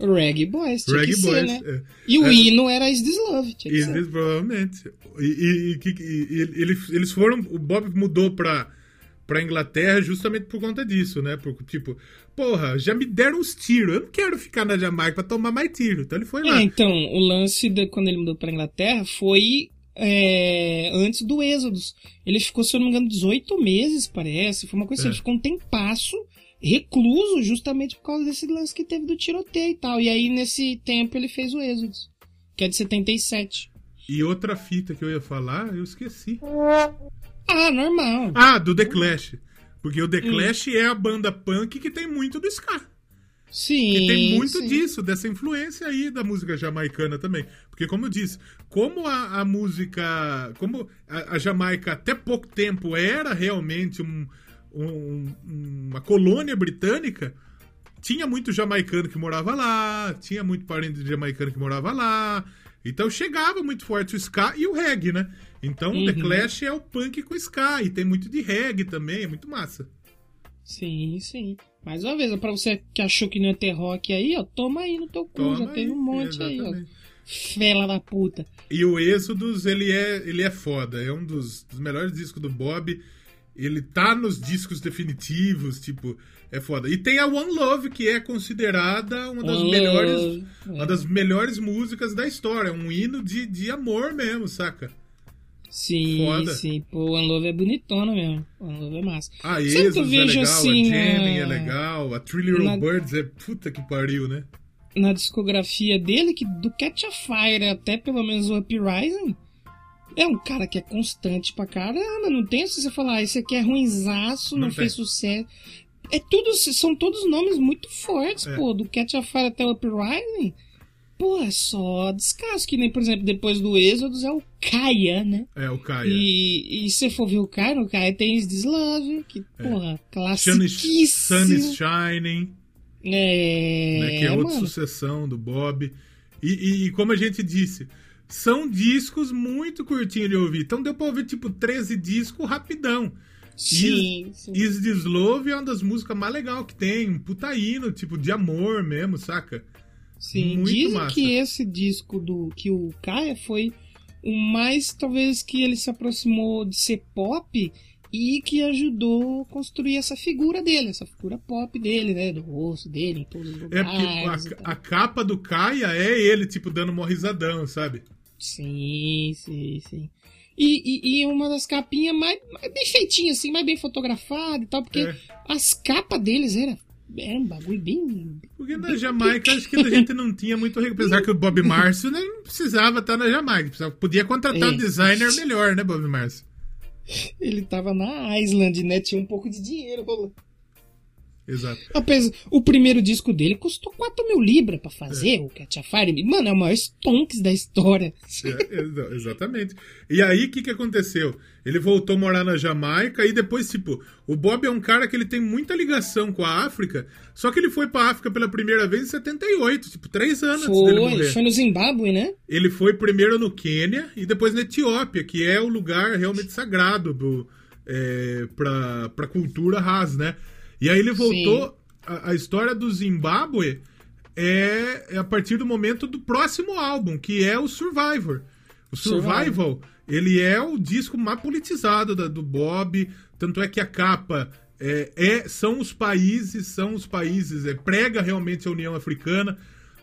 Reggae Boys, tinha Reggae que ser, Boys. né? é. E o É. hino era Is This Love, tinha que Eles, ser. provavelmente. E, e- e e- eles, eles foram. O Bob mudou pra, pra Inglaterra justamente por conta disso, né? Por, tipo, porra, já me deram os tiros. Eu não quero ficar na Jamaica pra tomar mais tiro. Então ele foi lá. É, então, o lance de quando ele mudou pra Inglaterra foi é, antes do Êxodos. Ele ficou, se eu não me engano, 18 meses, parece. Foi uma coisa assim, É. ele ficou um tempasso recluso justamente por causa desse lance que teve do tiroteio e tal. E aí, nesse tempo, ele fez o Êxodos, que é de 77. E outra fita que eu ia falar, eu esqueci. Ah, normal. Ah, do The Clash. Porque o The Hum. Clash é a banda punk que tem muito do ska. Sim. Que tem muito sim. disso, dessa influência aí da música jamaicana também. Porque, como eu disse, como a, a música. Como a, a Jamaica até pouco tempo era realmente um- um- uma colônia britânica, tinha muito jamaicano que morava lá, tinha muito parente de jamaicano que morava lá. Então chegava muito forte o ska e o reggae, né? Então o The Uhum. Clash é o punk com ska. E tem muito de reggae também, é muito massa. Sim, sim. Mais uma vez, pra você que achou que não ia ter rock aí, ó, toma aí no teu cu, Toma já teve aí, um monte aí, ó. exatamente. Fela da puta. E o Êxodos, ele é, ele é foda. É um dos, dos melhores discos do Bob. Ele tá nos discos definitivos, tipo, é foda. E tem a One Love, que é considerada uma das melhores. Uma é. das melhores músicas da história. Um hino de, de amor mesmo, saca? Sim, Foda. sim. Pô, o One Love é bonitona mesmo. One Love é massa. A Sempre que eu Êxodos é vejo legal, assim, a Jamming na- é legal, a Little na- Birds é puta que pariu, né? Na discografia dele, que do Catch a Fire até pelo menos o Uprising, é um cara que é constante pra caramba. Não tem se você falar, ah, esse aqui é ruinzaço, não, Não fez sucesso. É tudo, são todos nomes muito fortes, É. pô. Do Catch a Fire até o Uprising. Pô, é só descaso. Que nem, por exemplo, depois do Êxodos é o Kaya, né? É, o Caia. E, e se você for ver o Kaya, no Kaya tem Is This Love, que, porra, Sun is, classiquíssimo. Sun is Shining. É, né, que é outra mano. sucessão do Bob. E, e- e como a gente disse, são discos muito curtinhos de ouvir. Então deu pra ouvir tipo 13 discos rapidão. Sim, sim. Is This Love é uma das músicas mais legais que tem. Um puta hino, tipo, de amor mesmo, saca? Sim, Muito dizem massa. que esse disco do que o Kaia foi o mais, talvez, que ele se aproximou de ser pop e que ajudou a construir essa figura dele, essa figura pop dele, né? Do rosto dele, em todos os É lugares. e porque a, a capa do Kaia é ele, tipo, dando uma risadão, sabe? Sim, sim, sim. E, e, e uma das capinhas mais, mais bem feitinhas, assim, mais bem fotografada e tal, porque É. as capas deles eram era um bagulho bem. Porque na Jamaica acho que a gente não tinha muito. Apesar que o Bob Marcio né, não precisava estar na Jamaica. precisava- Podia contratar É. um designer melhor, né, Bob Marcio? Ele tava na Island, né? Tinha um pouco de dinheiro rolando. Exato. Apesar, o primeiro disco dele custou 4 mil libras pra fazer, o Catch a Fire. Mano, é o maior stonks da história. É, exa- exatamente. E aí, o que, que aconteceu? Ele voltou a morar na Jamaica e depois, tipo, o Bob é um cara que ele tem muita ligação com a África, só que ele foi pra África pela primeira vez em 78, tipo, três anos antes dele Foi, morrer. foi no Zimbábue, né? Ele foi primeiro no Quênia e depois na Etiópia, que é o lugar realmente sagrado do, é, pra, pra cultura Haas, né? E aí ele voltou. A, a história do Zimbábue é, é a partir do momento do próximo álbum, que é o Survivor. O Survival, ele é o disco mais politizado da- do Bob, tanto é que a capa é, é- são os países, são os países, é, prega realmente a União Africana.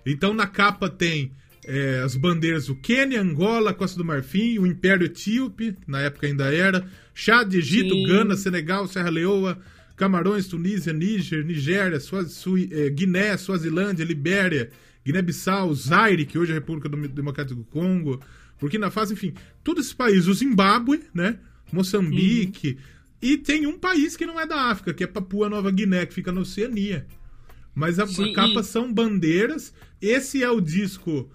Então na capa tem é, as bandeiras do Quênia, Angola, Costa do Marfim, o Império Etíope, na época ainda era, Chad, Egito, Sim. Gana, Senegal, Serra Leoa, Camarões, Tunísia, Níger, Nigéria, Suaz- Sui- eh, Guiné, Suazilândia, Libéria, Guiné-Bissau, Zaire, que hoje é a República Demo- Democrática do Congo, Burkina Faso, enfim, todos esses países, o Zimbábue, né, Moçambique, e tem um país que não é da África, que é Papua Nova Guiné, que fica na Oceania. Mas a, a Sim, capa e- são bandeiras. Esse é o disco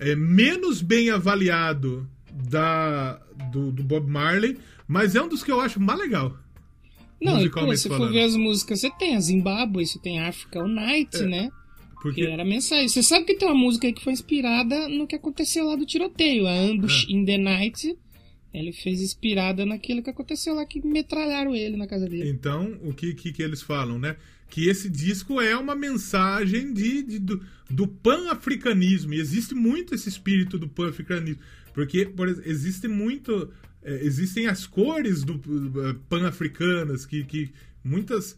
é, menos bem avaliado da, do, do Bob Marley, mas é um dos que eu acho mais legal. Não, e pô, se for falando. ver as músicas, você tem a Zimbábue, você tem a Africa All Night, É, né? Que Porque era mensagem. Você sabe que tem uma música aí que foi inspirada no que aconteceu lá do tiroteio, a Ambush É. in the Night. Ele fez inspirada naquilo que aconteceu lá, que metralharam ele na casa dele. Então, o que, que, que eles falam, né? Que esse disco é uma mensagem de, de- do, do pan-africanismo. E existe muito esse espírito do pan-africanismo. Porque, por exemplo, existe muito. É, existem as cores do eh, pan-africanas que, que muitas.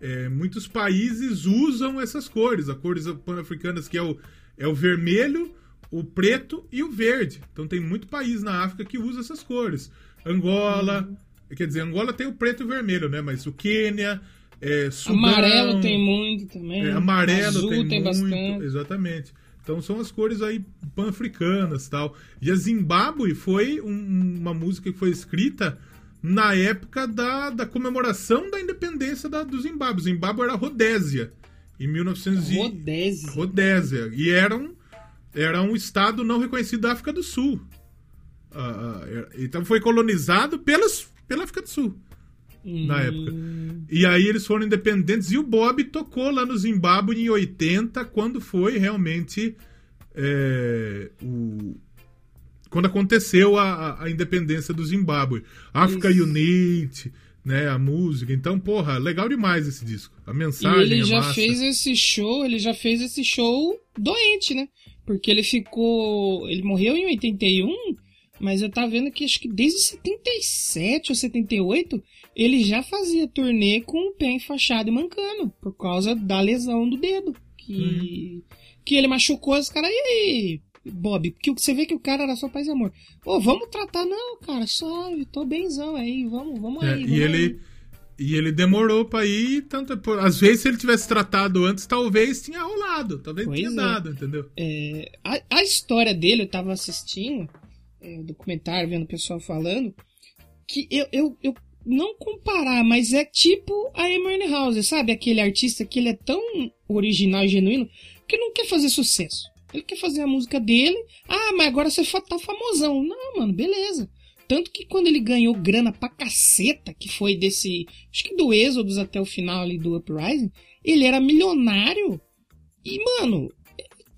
é, muitos países usam essas cores, as cores pan-africanas, que é o, é o vermelho, o preto e o verde. Então tem muito país na África que usa essas cores. Angola, quer dizer, Angola tem o preto e o vermelho, né? Mas o Quênia, é, Sudão, Amarelo tem muito também. é, amarelo Azul tem, tem, muito, bastante. exatamente. Então são as cores aí pan-africanas tal. E a Zimbábue foi um- uma música que foi escrita na época da, da comemoração da independência da, do Zimbábue. Zimbábue era Rodésia, em 1900 e- Rodese. Rodésia. E era um, era um estado não reconhecido da África do Sul. Era- então foi colonizado pelas, pela África do Sul na época. E aí eles foram independentes e o Bob tocou lá no Zimbábue em 80, quando foi realmente é, o quando aconteceu a, a- independência do Zimbábue. África. Unite, né, a música. Então, porra, legal demais esse disco. A E mensagem ele é já massa. fez esse show, ele já fez esse show doente, né? Porque ele ficou. Ele morreu em 81, mas eu tava vendo que acho que desde 77 ou 78 ele já fazia turnê com o pé enfaixado e mancando, por causa da lesão do dedo. Que, que ele machucou os caras. E aí, Bob? Porque você vê que o cara era só paz e amor. Ô, vamos tratar, não, cara, suave, tô benzão aí, vamos, vamos É, aí. e vamos ele aí. e ele demorou pra ir, tanto por- às vezes se ele tivesse tratado antes, talvez tinha rolado, talvez Pois tinha é. dado, entendeu? É, a, a história dele, eu tava assistindo é, o documentário, vendo o pessoal falando, que eu, eu, eu não comparar, mas é tipo a Amy House, sabe? Aquele artista que ele é tão original e genuíno que não quer fazer sucesso. Ele quer fazer a música dele. Ah, mas agora você tá famosão. Não, mano, beleza. Tanto que quando ele ganhou grana pra caceta, que foi desse. Acho que do Êxodos até o final ali do Uprising, ele era milionário. E, mano,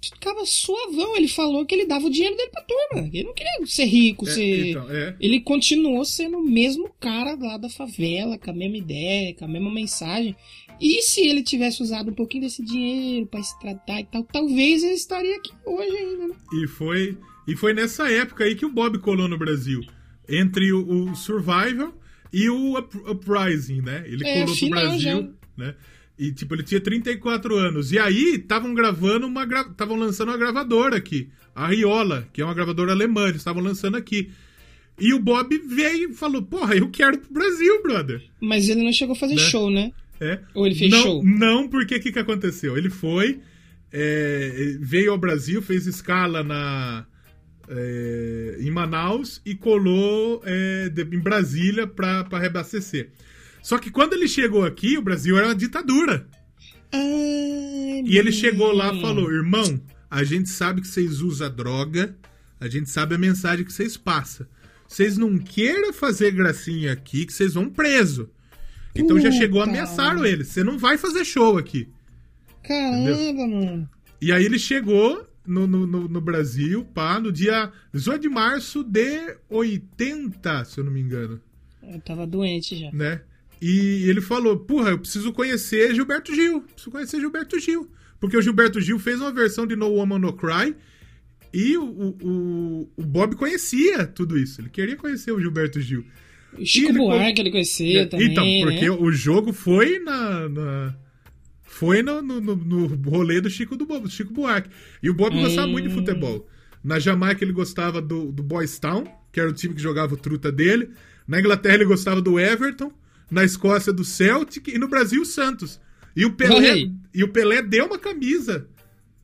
ficava suavão. Ele falou que ele dava o dinheiro dele pra turma. Ele não queria ser rico, É, ser. então, é. Ele continuou sendo o mesmo cara lá da favela, com a mesma ideia, com a mesma mensagem. E se ele tivesse usado um pouquinho desse dinheiro pra se tratar e tal, talvez ele estaria aqui hoje ainda, né? E foi, e foi nessa época aí que o Bob colou no Brasil. Entre o, o Survival e o Up- Uprising, né? Ele É, colou pro final Brasil, já. né? E, tipo, ele tinha 34 anos. E aí, estavam gravando uma... Estavam lançando uma gravadora aqui. A Riola, que é uma gravadora alemã. Eles estavam lançando aqui. E o Bob veio e falou, porra, eu quero pro Brasil, brother. Mas ele não chegou a fazer Né? show, né? É. Ou ele fez não, show? Não, porque o que, que aconteceu? Ele foi, é, veio ao Brasil, fez escala na, é, em Manaus e colou é, de- em Brasília pra reabastecer. Só que quando ele chegou aqui, o Brasil era uma ditadura. Ai, E ele chegou lá e menino. falou: Irmão, a gente sabe que vocês usam droga, a gente sabe a mensagem que vocês passam. Vocês não queiram fazer gracinha aqui, que vocês vão preso. Então já Puta. chegou, ameaçaram ele. Você não vai fazer show aqui. Caramba, mano. E aí ele chegou no, no, no- no Brasil, pá, no dia 18 de março de 80, se eu não me engano, Eu tava doente já. né? E ele falou, porra, eu preciso conhecer Gilberto Gil. Preciso conhecer Gilberto Gil. Porque o Gilberto Gil fez uma versão de No Woman No Cry e o, o, o- Bob conhecia tudo isso. Ele queria conhecer o Gilberto Gil. O Chico ele Buarque ele conhecia também, então, porque né? o jogo foi na. na- foi no, no, no- rolê do Chico, do, Bo- do Chico Buarque. E o Bob gostava Hum. muito de futebol. Na Jamaica ele gostava do, do Boys Town, que era o time que jogava o truta dele. Na Inglaterra ele gostava do Everton. Na Escócia do Celtic. E no Brasil o Santos. E o Pelé, e o Pelé deu uma camisa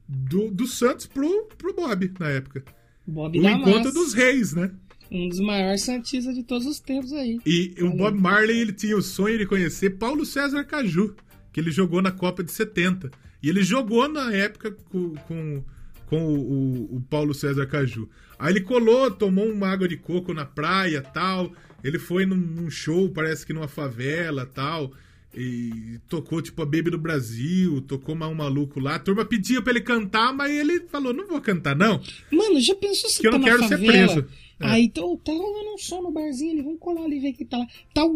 do, do Santos pro, pro Bob na época. Bob O encontro dos reis, né? Um dos maiores santistas de todos os tempos aí. E o Bob Marley ele tinha o sonho de conhecer Paulo César Caju, que ele jogou na Copa de 70. E ele jogou na época com, com, com o, o- o Paulo César Caju. Aí ele colou, tomou uma água de coco na praia tal. Ele foi num, num show, parece que numa favela tal. E tocou tipo a Baby do Brasil, tocou mais um maluco lá. A turma pedia pra ele cantar, mas ele falou: não vou cantar, não. Mano, já pensou se Que eu não quero ser favela? preso. É. Aí tá, tá rolando um som no barzinho ali, vamos colar ali e ver quem tá lá. Tá o,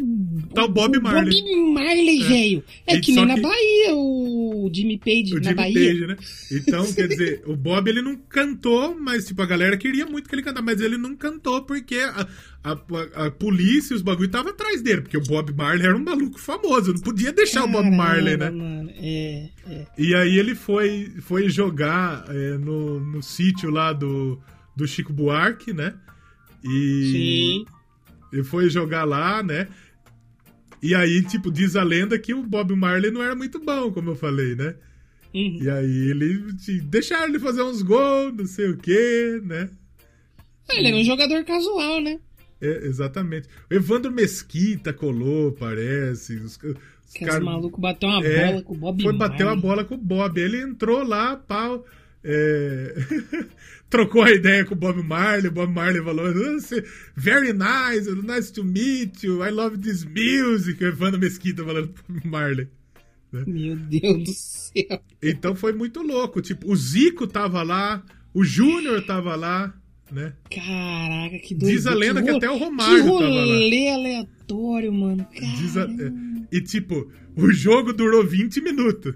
Tá o Bob Marley. Bob Marley, velho. É E que nem na que- Bahia, o Jimmy Page O na Jimmy Bahia. Page, né? Então, quer dizer, o Bob ele não cantou, mas tipo, a galera queria muito que ele cantasse, mas ele não cantou porque a, a, a- a polícia e os bagulho estavam atrás dele, porque o Bob Marley era um maluco famoso, não podia deixar o Bob Caramba, Marley, né? Mano. É, é. E aí ele foi, foi jogar é, no, no sítio lá do, do Chico Buarque, né? E Sim. ele foi jogar lá, né? E aí, tipo, diz a lenda que o Bob Marley não era muito bom, como eu falei, né? Uhum. E aí ele deixaram ele fazer uns gols, não sei o quê, né? Ele era um jogador casual, né? É, exatamente. O Evandro Mesquita colou, parece. Os, os Que cara- esse maluco bateu uma É, bola com o Bob Foi bater uma bola com o Bob. Ele entrou lá, pau. É, Trocou a ideia com o Bob Marley. O Bob Marley falou: "Você- Very nice, nice to meet you. I love this music. O Evandro Mesquita falando pro Bob Marley. Meu Deus do céu. Então foi muito louco. Tipo, o Zico tava lá, o Júnior tava lá, né? Caraca, que doido. Diz a lenda que ro- até o Romário Que tava lá. rolê aleatório, mano. A- é, e tipo, o jogo durou 20 minutos.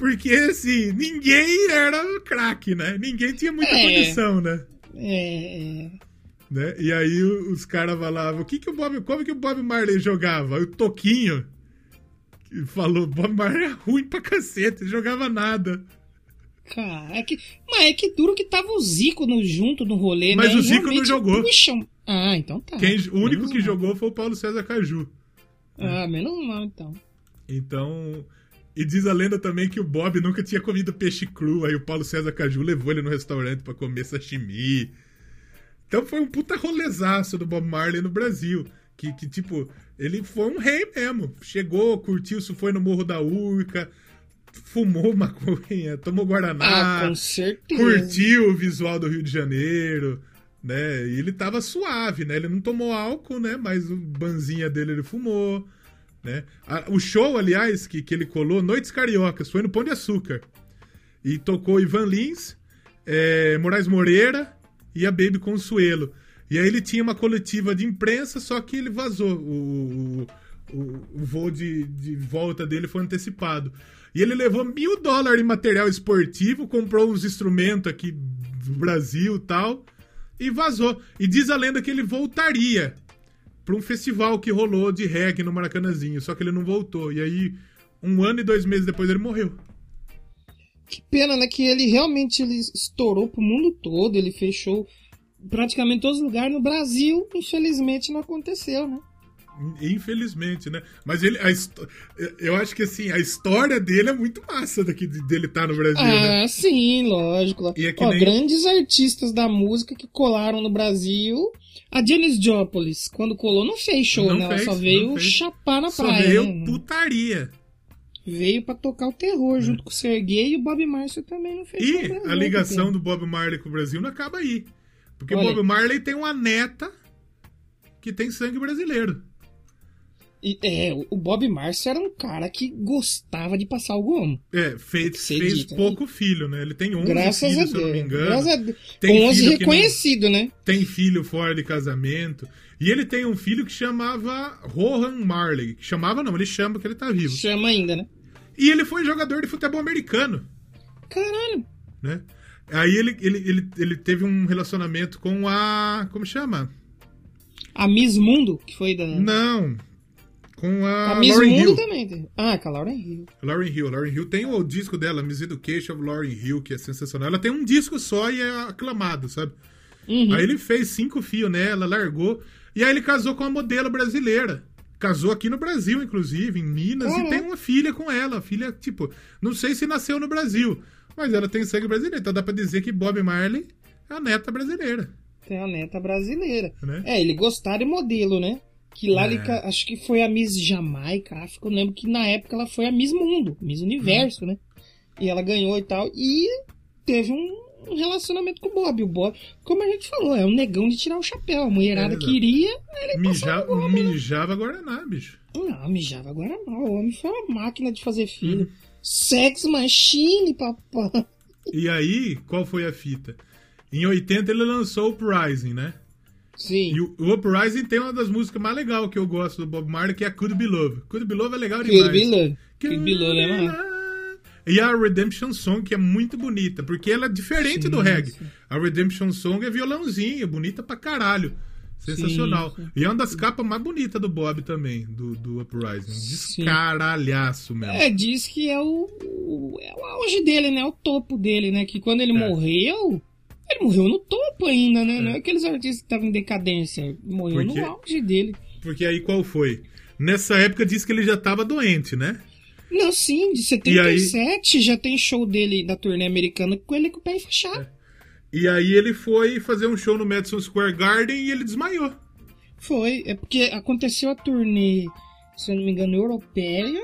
Porque assim, ninguém era craque, né? Ninguém tinha muita É. condição, né? É, é. né? E aí os caras falavam, o que que o Bob, como que o Bob Marley jogava? O Toquinho que falou, Bob Marley é ruim pra cacete, jogava nada. Cara, é que, mas é que duro que tava o Zico no, junto no rolê, Mas né? o Zico não jogou. puxam- Ah, então tá. Quem, o único Menos que mal. jogou foi o Paulo César Caju. Ah, menos mal, então. Então. E diz a lenda também que o Bob nunca tinha comido peixe cru, aí o Paulo César Caju levou ele no restaurante pra comer sashimi. Então foi um puta rolezaço do Bob Marley no Brasil. Que, que, tipo, ele foi um rei mesmo. Chegou, curtiu, foi no Morro da Urca, fumou maconha, tomou Guaraná, Ah, com certeza. curtiu o visual do Rio de Janeiro, né? E ele tava suave, né? Ele não tomou álcool, né? Mas o banzinha dele ele fumou, né? O show, aliás, que, que ele colou, Noites Cariocas, foi no Pão de Açúcar. E tocou Ivan Lins, é, Moraes Moreira e a Baby Consuelo. E aí ele tinha uma coletiva de imprensa, só que ele vazou. O, o, o- voo de, de volta dele foi antecipado. E ele levou mil dólares em material esportivo, comprou uns instrumentos aqui do Brasil tal, e vazou. E diz a lenda que ele voltaria para um festival que rolou de reggae no Maracanãzinho, só que ele não voltou. E aí, um ano e dois meses depois, ele morreu. Que pena, né? Que ele realmente ele estourou pro mundo todo, ele fechou praticamente todos os lugares. No Brasil, infelizmente, não aconteceu, né? Infelizmente, né? Mas ele. a eu acho que assim, a história dele é muito massa daqui de- dele estar no Brasil, né? Ah, sim, lógico. E é Ó, nem- grandes artistas da música que colaram no Brasil. A Janis Joplin, quando colou, não fez show, Não né? Ela fez, só não veio chapar na Só praia. veio né? putaria. Veio pra tocar o terror junto com o Serguei e o Bob Marcio também não fez E Brasil, a ligação que do Bob Marley com o Brasil não acaba aí. Porque Olha. Bob Marley tem uma neta que tem sangue brasileiro. E, é, o- Bob Marcio era um cara que gostava de passar o gomo. É, fez, fez dito, né? pouco filho, né? Ele tem 11 Graças a filhos, se eu não me Deus. engano. Graças a Deus. Tem 11 filho que não- reconhecido, né? tem filho fora de casamento. E ele tem um filho que chamava Rohan Marley. Que chamava não, ele chama porque ele tá vivo. Chama ainda, né? E ele foi jogador de futebol americano, Caralho. né? Aí ele, ele, ele, ele teve um relacionamento com a. Como chama? A Miss Mundo, que foi da. Não. Com a, a Miss Lauryn Mundo Hill. também. tem. Ah, com a Lauren Hill. Lauryn Hill. Lauryn Hill tem o disco dela, Miss Education of Lauryn Hill, que é sensacional. Ela tem um disco só e é aclamado, sabe? Uhum. Aí ele fez cinco fios nela, largou. E aí ele casou com uma modelo brasileira. Casou aqui no Brasil, inclusive, em Minas, Uhum. e tem uma filha com ela. Filha, tipo, não sei se nasceu no Brasil, mas ela tem sangue brasileiro. Então dá pra dizer que Bob Marley é a neta brasileira. Tem a neta brasileira. Né? É, ele gostava de modelo, né? Que lá É. ele, acho que foi a Miss Jamaica, África. Eu lembro que na época ela foi a Miss Mundo, Miss Universo, né? E ela ganhou e tal. E teve um, um relacionamento com o Bob. O Bob, como a gente falou, é um negão de tirar o chapéu. A mulherada É, queria, ele Mija, passava o homem, né? mijava Guaraná, bicho. Não, mijava agora não. O homem foi uma máquina de fazer Uhum. filho. Sex machine, papai. E aí, qual foi a fita? Em 80 ele lançou o Uprising, né? Sim. E o, o Uprising tem uma das músicas mais legais que eu gosto do Bob Marley, que é Could Be Love. Could Be Love é legal demais. Kill Bill Love é Could Be massa. Love. E a Redemption Song, que é muito bonita, porque ela é diferente do reggae. A Redemption Song é violãozinho, bonita pra caralho. Sensacional. Sim, sim. E é uma das capas mais bonitas do Bob também, do, do Uprising. Descaralhaço mesmo. É, diz que é o, o- é o auge dele, né? O topo dele, né? Que quando ele É. morreu, ele morreu no topo ainda, né? Não é aqueles artistas que estavam em decadência. Morreu Porque- no auge dele. Porque aí qual foi? Nessa época diz que ele já tava doente, né? Não, sim, de 77 já tem show dele da turnê americana com ele com o pé enfaixado. E aí ele foi fazer um show no Madison Square Garden e ele desmaiou. Foi, é porque aconteceu a turnê, se eu não me engano, europeia,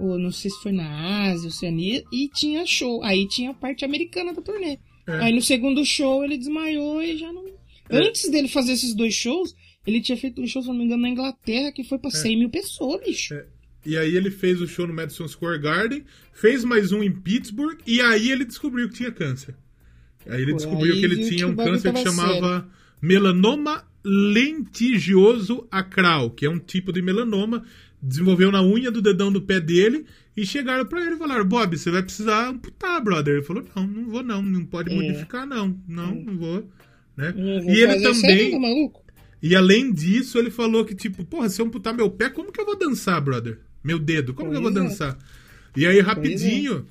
ou não sei se foi na Ásia, Oceania, e tinha show. Aí tinha a parte americana da turnê. É. Aí no segundo show ele desmaiou e já não. É. Antes dele fazer esses dois shows, ele tinha feito um show, se não me engano, na Inglaterra, que foi pra 100 mil pessoas, bicho. É. E aí ele fez o show no Madison Square Garden, fez mais um em Pittsburgh, e aí ele descobriu que tinha câncer. Aí ele Pô, descobriu aí que ele tinha um câncer que chamava melanoma lentigioso acral, que é um tipo de melanoma, desenvolveu na unha do dedão do pé dele, e chegaram pra ele e falaram, Bob, você vai precisar amputar, brother. Ele falou, não, não vou não, não pode É. modificar não, não, não vou. Né? Não vou E ele isso também... E além disso, ele falou que, tipo, porra, se eu amputar meu pé, como que eu vou dançar, brother? Meu dedo, como que eu vou Pois é. dançar? E aí, rapidinho,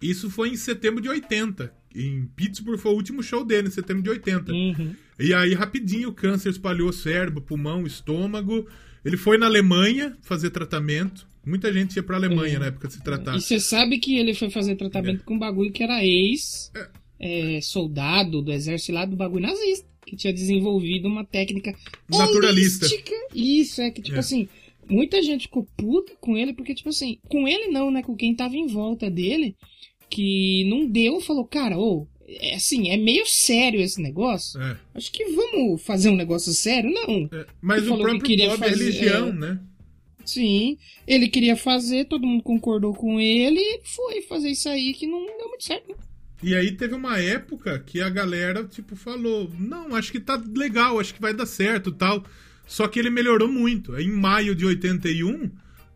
isso foi em setembro de 80. Em Pittsburgh foi o último show dele, em setembro de 80. Uhum. E aí, rapidinho, o câncer espalhou cérebro, pulmão, estômago. Ele foi na Alemanha fazer tratamento. Muita gente ia pra Alemanha É. na época de se tratar. E você sabe que ele foi fazer tratamento com um bagulho que era ex é, soldado do exército lá do bagulho nazista, que tinha desenvolvido uma técnica Naturalista. holística. Isso, é que tipo É. assim, muita gente ficou puta com ele, porque tipo assim, com ele não, né, com quem tava em volta dele, que não deu, falou, cara, ô, é assim, é meio sério esse negócio. É. Acho que vamos fazer um negócio sério? Não. É, Mas Ele o falou que próprio queria Bob é fazer- religião, é. né? Sim, ele queria fazer, todo mundo concordou com ele e foi fazer isso aí que não deu muito certo. E aí teve uma época que a galera, tipo, falou: Não, acho que tá legal, acho que vai dar certo tal. Só que ele melhorou muito. Em maio de 81,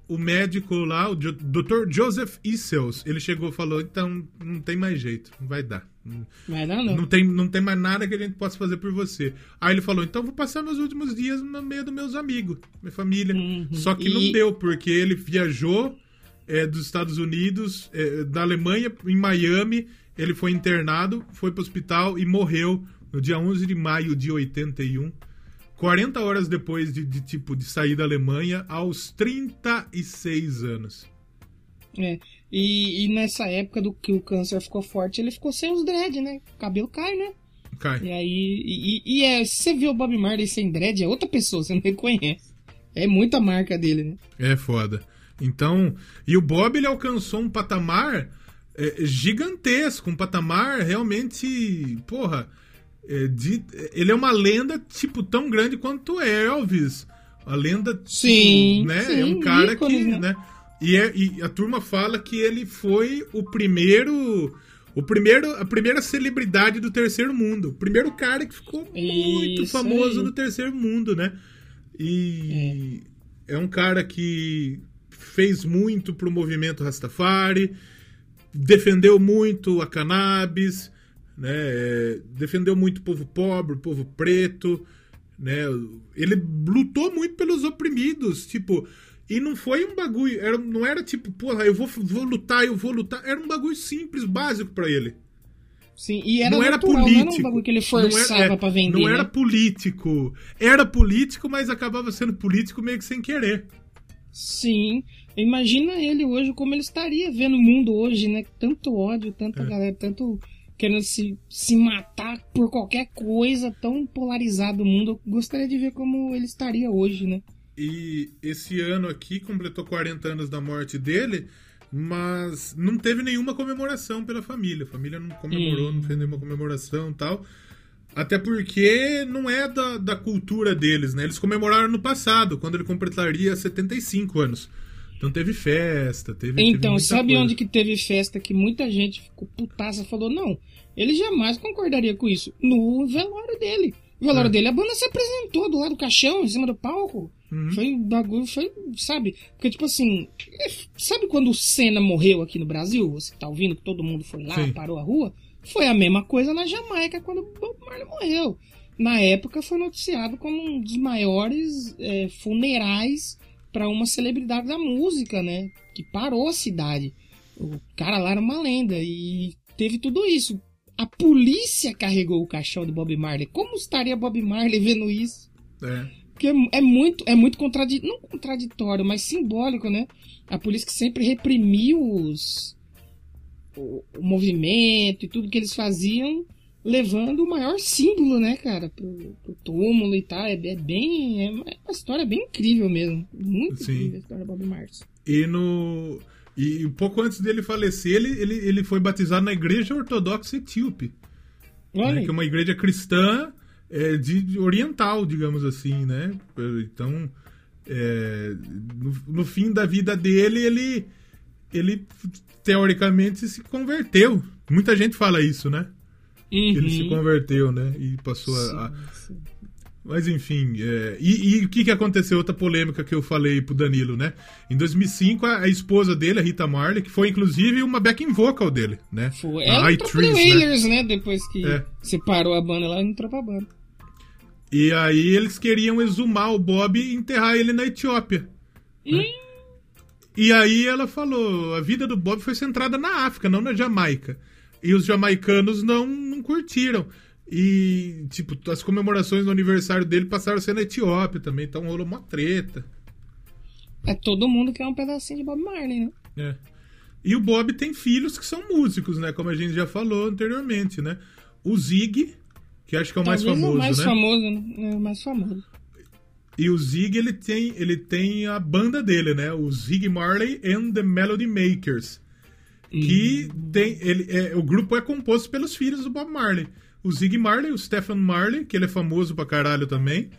o médico lá, o Dr. Joseph Issels, ele chegou e falou: Então, não tem mais jeito, não vai dar. Não, não. Não tem, não tem mais nada que a gente possa fazer por você. Aí ele falou: Então, vou passar meus últimos dias no meio dos meus amigos, minha família. Uhum. Só que E- não deu, porque ele viajou é, dos Estados Unidos, é, da Alemanha, em Miami. Ele foi internado, foi pro hospital e morreu no dia 11 de maio de 81. 40 horas depois de, de, tipo de sair da Alemanha, aos 36 anos. É. E, e nessa época do que o câncer ficou forte, ele ficou sem os dread, né? O cabelo cai, né? Cai. E aí. E, e- e é, se você vê o Bob Marley sem dread, é outra pessoa, você não reconhece. É muita marca dele, né? É foda. Então, e o Bob ele alcançou um patamar é, gigantesco, um patamar realmente, porra, é, de- ele é uma lenda tipo tão grande quanto Elvis. A lenda, tipo, Sim, né? sim, é um cara ícone, que, né? né? E, é- e a turma fala que ele foi o primeiro o primeiro, a primeira celebridade do terceiro mundo. O primeiro cara que ficou muito Isso famoso aí. no terceiro mundo, né? E é. um cara que fez muito pro movimento Rastafari, defendeu muito a cannabis, né? é, defendeu muito o povo pobre, o povo preto, né? Ele lutou muito pelos oprimidos, tipo, e não foi um bagulho, era, não era tipo, porra, eu vou, vou lutar, eu vou lutar, era um bagulho simples, básico pra ele. Sim, e era não era natural, político. não era um bagulho que ele Não era- forçava é, pra vender. Não era né? político. Era político, mas acabava sendo político meio que sem querer. Sim. Imagina ele hoje, como ele estaria vendo o mundo hoje, né? Tanto ódio, tanta É. galera, tanto querendo se, se matar por qualquer coisa, tão polarizado o mundo. Eu gostaria de ver como ele estaria hoje, né? E esse ano aqui completou 40 anos da morte dele, mas não teve nenhuma comemoração pela família. A família não comemorou, Hum. não fez nenhuma comemoração e tal. Até porque não é da, da cultura deles, né? Eles comemoraram no passado, quando ele completaria 75 anos. Então teve festa, teve. teve Então, muita sabe coisa. onde que teve festa que muita gente ficou putaça falou, não, ele jamais concordaria com isso. No velório dele. O velório É. dele, a banda se apresentou do lado do caixão, em cima do palco. Uhum. Foi um bagulho, foi, sabe? Porque, tipo assim, é, sabe quando o Senna morreu aqui no Brasil? Você tá ouvindo que todo mundo foi lá, Sim. parou a rua? Foi a mesma coisa na Jamaica quando o Bob Marley morreu. Na época foi noticiado como um dos maiores é, funerais para uma celebridade da música, né? Que parou a cidade. O cara lá era uma lenda e teve tudo isso. A polícia carregou o caixão do Bob Marley. Como estaria Bob Marley vendo isso? É. Porque é muito, é muito contradi não contraditório, mas simbólico, né? A polícia que sempre reprimiu os, o, o movimento e tudo que eles faziam, levando o maior símbolo, né, cara, pro, pro túmulo e tal. É, é bem. É uma história bem incrível mesmo. Muito Sim. incrível a história do Bob Marley. E no. E um pouco antes dele falecer, ele, ele, ele foi batizado na Igreja Ortodoxa Etíope. Né, que é uma igreja cristã é, de, de oriental, digamos assim, né? Então, é, no, no fim da vida dele, ele, ele teoricamente se converteu. Muita gente fala isso, né? Que ele se Uhum. converteu, né? E passou a. a- Sim, sim. Mas enfim, é, e, e o que, que aconteceu? Outra polêmica que eu falei pro Danilo, né? Em 2005, a, a esposa dele, a Rita Marley, que foi inclusive uma backing vocal dele, né? Foi. Ela entrou pro né? Wailers, né? Depois que É. separou a banda, ela entrou pra banda. E aí eles queriam exumar o Bob e enterrar ele na Etiópia. né? E aí ela falou, a vida do Bob foi centrada na África, não na Jamaica. E os jamaicanos não, não curtiram. E, tipo, as comemorações do aniversário dele passaram a ser na Etiópia também, então rolou uma treta. É todo mundo quer um pedacinho de Bob Marley, né? É. E o Bob tem filhos que são músicos, né? Como a gente já falou anteriormente, né? O Zig, que acho que é o mais Talvez famoso, o mais né? famoso, né? É o mais famoso. E o Zig, ele tem, ele tem a banda dele, né? O Zig Marley and the Melody Makers. Que tem. Ele, é, o grupo é composto pelos filhos do Bob Marley. O Zig Marley, o Stephen Marley, que ele é famoso pra caralho também.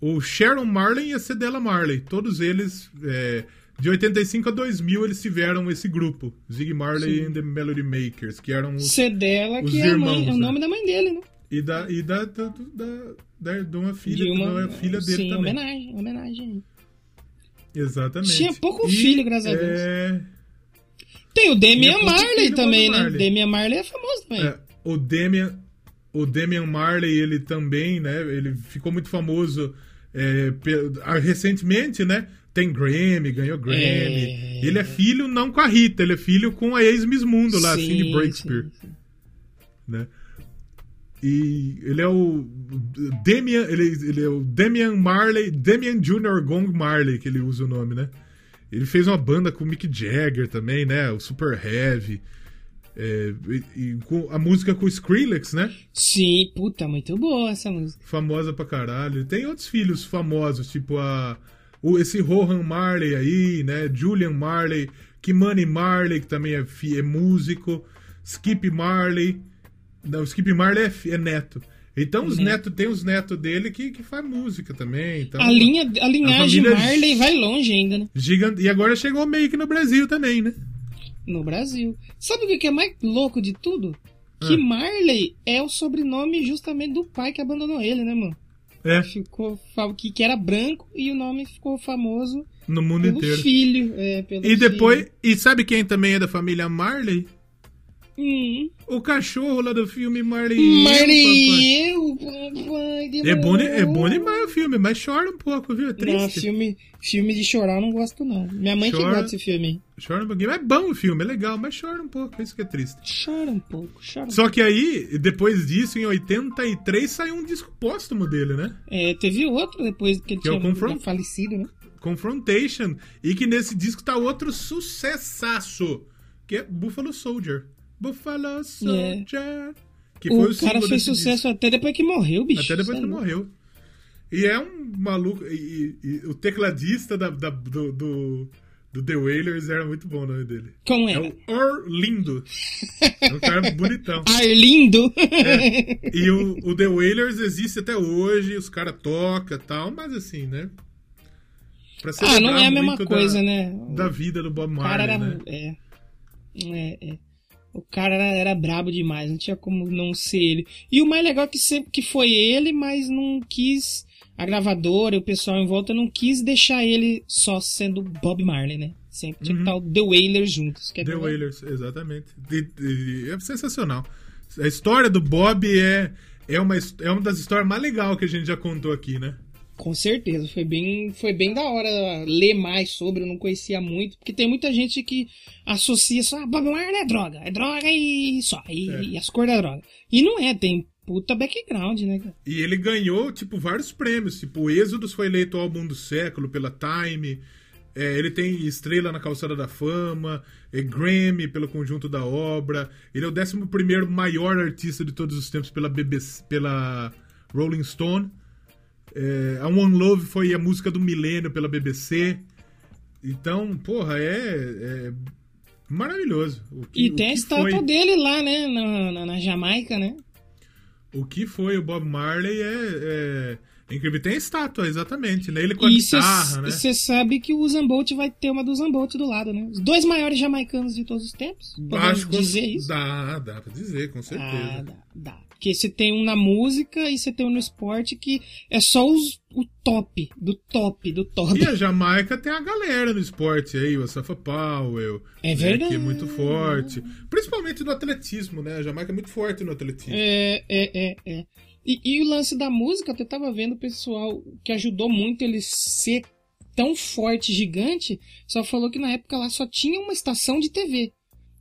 o Sharon Marley e a Cedella Marley. Todos eles, é, de 85 a 2000, eles tiveram esse grupo. Ziggy Marley and the Melody Makers, que eram os... Cedela, os que é, a mãe- irmãos, é o né? nome da mãe dele, né? E da, e da, da, da, da- de uma filha, De que não é filha dele sim, também. homenagem, homenagem. Exatamente. Tinha pouco filho, graças a Deus. É, Tem o Damian pouco Marley também, né? Damian Marley é famoso também. É, o Damian, o Damian Marley, ele também, né? Ele ficou muito famoso é, ah, recentemente, né? Tem Grammy, ganhou Grammy. É. Ele é filho não com a Rita, ele é filho com a ex-Miss Mundo lá, Sim, Cindy Breakspear, sim, sim. né? E ele é o Damian, ele, ele é o Damian Marley, Damian Jr. Gong Marley, que ele usa o nome, né? Ele fez uma banda com o Mick Jagger também, né? O Super Heavy. É, e, e a música com o Skrillex, né? Sim, puta, muito boa essa música. Famosa pra caralho. Tem outros filhos famosos, tipo a o, esse Rohan Marley aí, né? Julian Marley, Kimani Marley, que também é, é músico, Skip Marley. Não, Skip Marley é, é neto. Então os netos, tem os netos dele que, que faz música também. Então, a, linha, a linhagem família- Marley vai longe ainda, né? Gigante. E agora chegou meio que no Brasil também, né? No Brasil. Sabe o que é mais louco de tudo? Que Ah. Marley é o sobrenome justamente do pai que abandonou ele, né, mano? É, Ficou que, que era branco e o nome ficou famoso no mundo pelo inteiro. filho. É, pelo E depois. filho. E sabe quem também é da família Marley? Hum. O cachorro lá do filme Marley. Marley, eu, papai É bom, é bom demais o filme, mas chora um pouco, viu? É Não, triste. filme, filme de chorar eu não gosto, não. Minha mãe que Chora. gosta desse filme. Chora um pouquinho. É bom o filme, é legal, mas chora um pouco. Isso que é triste. Chora um pouco, chora um Só que aí, depois disso, em 83, saiu um disco póstumo dele, né? É, teve outro depois que ele Que é tinha Confront. falecido, né? Confrontation. E que nesse disco tá outro sucessaço, que é Buffalo Soldier. Buffalo Soldier. Que É. o foi o cara fez sucesso até depois que morreu, bicho. Até depois Cê que é morreu. E é um maluco. E, e- e o tecladista da, da- do, do, do The Wailers era muito bom o nome dele. Como É era? o Orlindo. É um cara bonitão. Arlindo. E o, o The Wailers existe até hoje, os caras tocam e tal, mas assim, né? Pra ah, não é a mesma coisa, da, né? Da vida do Bob O cara Marley, era. né? É, é, é. O cara era, era brabo demais, não tinha como não ser ele. E o mais legal é que sempre que foi ele, mas não quis. A gravadora e o pessoal em volta não quis deixar ele só sendo Bob Marley, né? Sempre tinha que estar o The Wailers juntos. É Uhum. The Wailers, exatamente. E- e- é sensacional. A história do Bob é, é, uma, é uma das histórias mais legais que a gente já contou aqui, né? Com certeza, foi bem, foi bem da hora ler mais sobre, eu não conhecia muito, porque tem muita gente que associa só, ah, Bob Marley é droga, é droga e só, e, É. e as cores da droga. E não é, tem puta background, né, cara? E ele ganhou, tipo, vários prêmios. Tipo, o Êxodos foi eleito álbum do século pela Time. É, ele tem estrela na Calçada da Fama, é Grammy pelo conjunto da obra. Ele é o 11 maior artista de todos os tempos pela BBC, pela Rolling Stone. É, a One Love foi a música do milênio pela BBC. Então, porra, é, é maravilhoso. O que- E tem a estátua foi- dele lá, né, na, na, na Jamaica, né? O que foi o Bob Marley é, é incrível. Tem a estátua, exatamente, né? Ele com a E guitarra, né? você sabe que o Usain Bolt vai ter uma do Usain Bolt do lado, né? Os dois maiores jamaicanos de todos os tempos. Podemos Acho dizer isso? Dá, dá pra dizer, com certeza. Ah, dá, dá. Porque você tem um na música e você tem um no esporte que é só os, o top, do top, do top. E a Jamaica tem a galera no esporte aí, o Safa Powell. É né, verdade. Que é muito forte. Principalmente no atletismo, né? A Jamaica é muito forte no atletismo. É, é, é, é. E, e o lance da música, eu até tava vendo o pessoal que ajudou muito ele ser tão forte, gigante, só falou que na época lá só tinha uma estação de TV.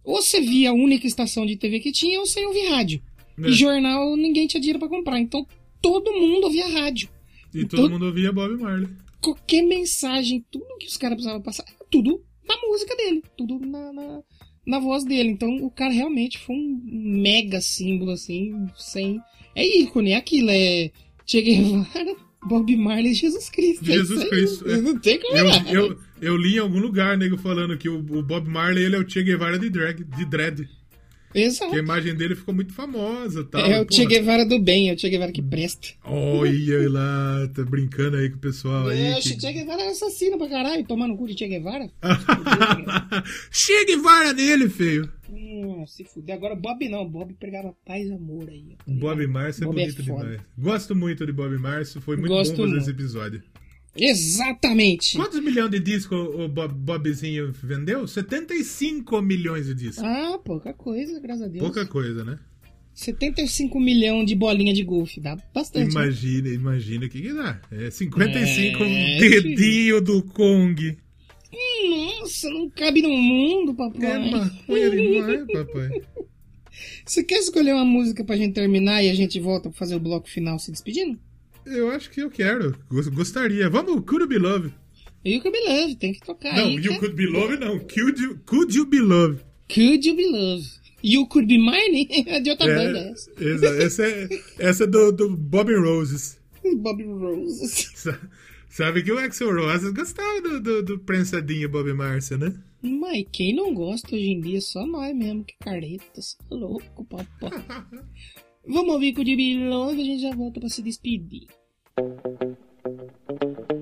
Ou você via a única estação de TV que tinha, ou você ouvia rádio. Né? E jornal ninguém tinha dinheiro pra comprar. Então todo mundo ouvia rádio. E então- todo mundo ouvia Bob Marley. Qualquer mensagem, tudo que os caras precisavam passar, tudo na música dele. Tudo na, na, na voz dele. Então o cara realmente foi um mega símbolo, assim, sem. É ícone, é aquilo, é Che Guevara, Bob Marley e Jesus Cristo. é Jesus aí. Cristo, é. Não tem como Eu, eu, eu li em algum lugar, nego, falando que o, o Bob Marley ele é o Che Guevara de, drag, de dread. Exato. Que a imagem dele ficou muito famosa tal. É o Che Guevara do bem, é o Che Guevara que presta. Olha lá, tá brincando aí com o pessoal aí. É, o que- Che Guevara é assassino pra caralho, tomando cu de Che Guevara. Che Guevara nele, feio. Hum, se fuder. Agora Bob não, Bob pregava paz e amor aí. Bob Márcio é Bob é bonito foda. demais. Gosto muito de Bob Márcio, foi muito Gosto bom fazer muito. esse episódio. Exatamente. Quantos milhões de discos o Bob, Bobzinho vendeu? 75 milhões de discos. Ah, pouca coisa, graças a Deus. Pouca coisa, né? 75 milhões de bolinha de golfe, dá bastante. né? Imagina, imagina o que, que dá. É 55 É, dedinho do Kong. Nossa, não cabe no mundo, É papai. maconha demais, papai. Você quer escolher uma música pra gente terminar e a gente volta pra fazer o bloco final se despedindo? Eu acho que eu quero. Gos- Gostaria. Vamos, Could You Be Love? You Could Be Love, tem que tocar Não, aí. You cara. Could Be Love não. Could You, could you Be Love? Could You Be Love? You Could Be Mine? É de outra banda É, essa. essa, essa é, essa é do, do Bob Roses. Bob Roses. Sa- Sabe que o Axel Roses gostava do, do, do prensadinho Bob Marcia, né? Mas quem não gosta hoje em dia? Só nós mesmo, que careta. Cê é louco, papai. Vamos ouvir Could You Be Love e a gente já volta pra se despedir. Thank you.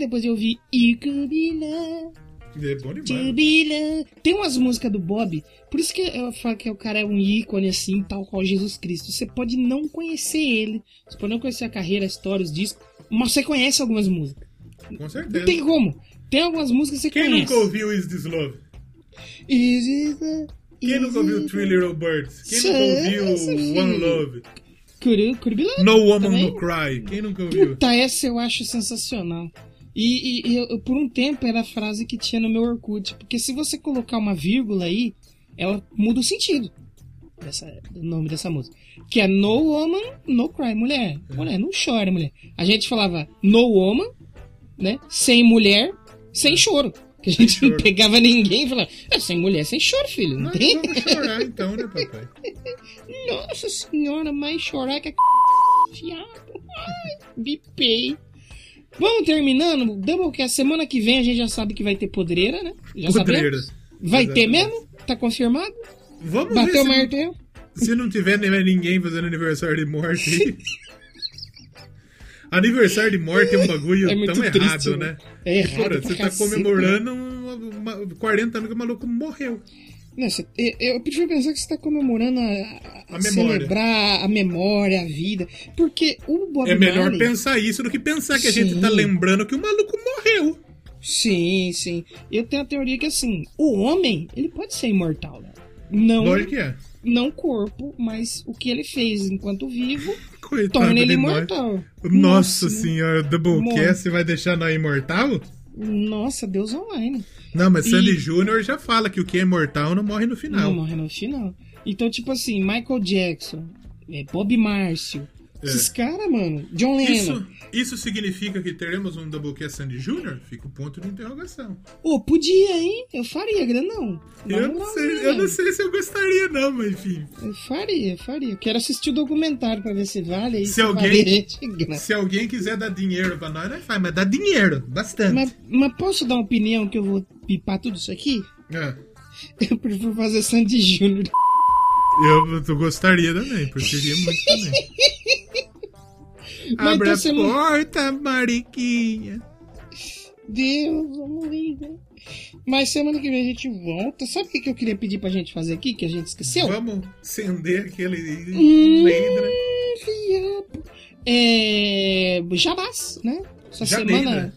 Depois eu vi You Could Be Love. É bom demais. Be loved. Tem umas músicas do Bob, por isso que eu falo que o cara é um ícone assim, tal qual Jesus Cristo. Você pode não conhecer ele, você pode não conhecer a carreira, a história, os discos, mas você conhece algumas músicas. Com Não certeza. tem como. Tem algumas músicas que você Quem conhece. nunca ouviu Is This Love? Is the- Quem is nunca ouviu Three Little Birds? Quem nunca ouviu One. Love? Be love. No Woman também. No Cry? Quem nunca ouviu? Puta, essa eu acho sensacional. E, e- e eu- por um tempo era a frase que tinha no meu Orkut. Porque se você colocar uma vírgula aí, ela muda o sentido dessa, do nome dessa música. Que é No Woman, No Cry. Mulher, mulher, não chora, mulher. A gente falava No Woman, né? Sem mulher, sem choro. Que a gente não choro. pegava ninguém e falava, é, sem mulher, sem choro, filho. Não Mas tem? vamos chorar então, né, papai? Nossa senhora, mais chorar que a fiado. Ai, bipei. Vamos terminando? Doublecast, semana que vem a gente já sabe que vai ter podreira, né? Já Podreira. sabemos. Vai ter Exatamente. mesmo? Tá confirmado? Vamos Bateu o ver se, martelo? se não tiver ninguém fazendo aniversário de morte. Aniversário de morte é um bagulho É tão triste, errado, né? né? É errado Ora, pra você tá cacete, comemorando uma, uma- 40 anos que o maluco morreu. Não, você- eu, prefiro pensar que você tá comemorando a, a- A celebrar a memória, a vida. Porque o Bob É melhor Marley... pensar isso do que pensar que a gente Sim. tá lembrando que o maluco morreu. Sim, sim. Eu tenho a teoria que assim, o homem, ele pode ser imortal, né? Não, Lógico que é. não o corpo, mas o que ele fez enquanto vivo Coitado torna ele imortal. Nossa, né? senhora, Doublecast vai deixar nós imortal? Nossa, Deus online. Não, mas E- Sandy Júnior já fala que o que é imortal não morre no final. Não morre no final. Então, tipo assim, Michael Jackson, é, Bob Márcio, esses caras, mano, John Lennon. É. Isso, isso significa que teremos um Doublecast Sandy Júnior? Fica o ponto de interrogação. Ô, podia, hein? Eu faria, grandão. Eu não, moral, sei, né, eu não sei se eu gostaria, não, mas enfim. Eu faria, eu faria. Quero assistir o documentário pra ver se vale aí. Se alguém-. Se alguém quiser dar dinheiro pra nós, nós faz, mas dá dinheiro, bastante. Mas, mas posso dar uma opinião que eu vou pipar tudo isso aqui? É. Eu prefiro fazer Sandy Júnior. Eu, eu gostaria também, preferia muito também. Mas Abre então a você porta, mariquinha. Deus, vamos ver? Mas semana que vem a gente volta. Sabe o que eu queria pedir pra gente fazer aqui, que a gente esqueceu? Vamos acender aquele Hum. É. Jabás, né? Essa Janeiro, semana. né?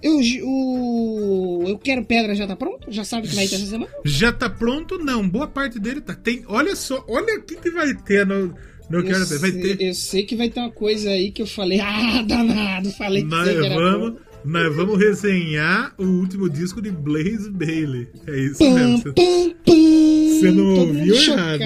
Eu, o. Eu quero pedra já tá pronto? Já sabe que vai ter essa semana? Já tá pronto? Não, boa parte dele tá. Tem, olha só, olha o que, que vai ter no. No Eu quero ver. Vai sei- ter. Eu sei que vai ter uma coisa aí que eu falei, ah, danado, falei que que era vamos, bom. nós vamos resenhar o último disco de Blaze Bailey. É isso Pam, mesmo. Você não ouviu errado.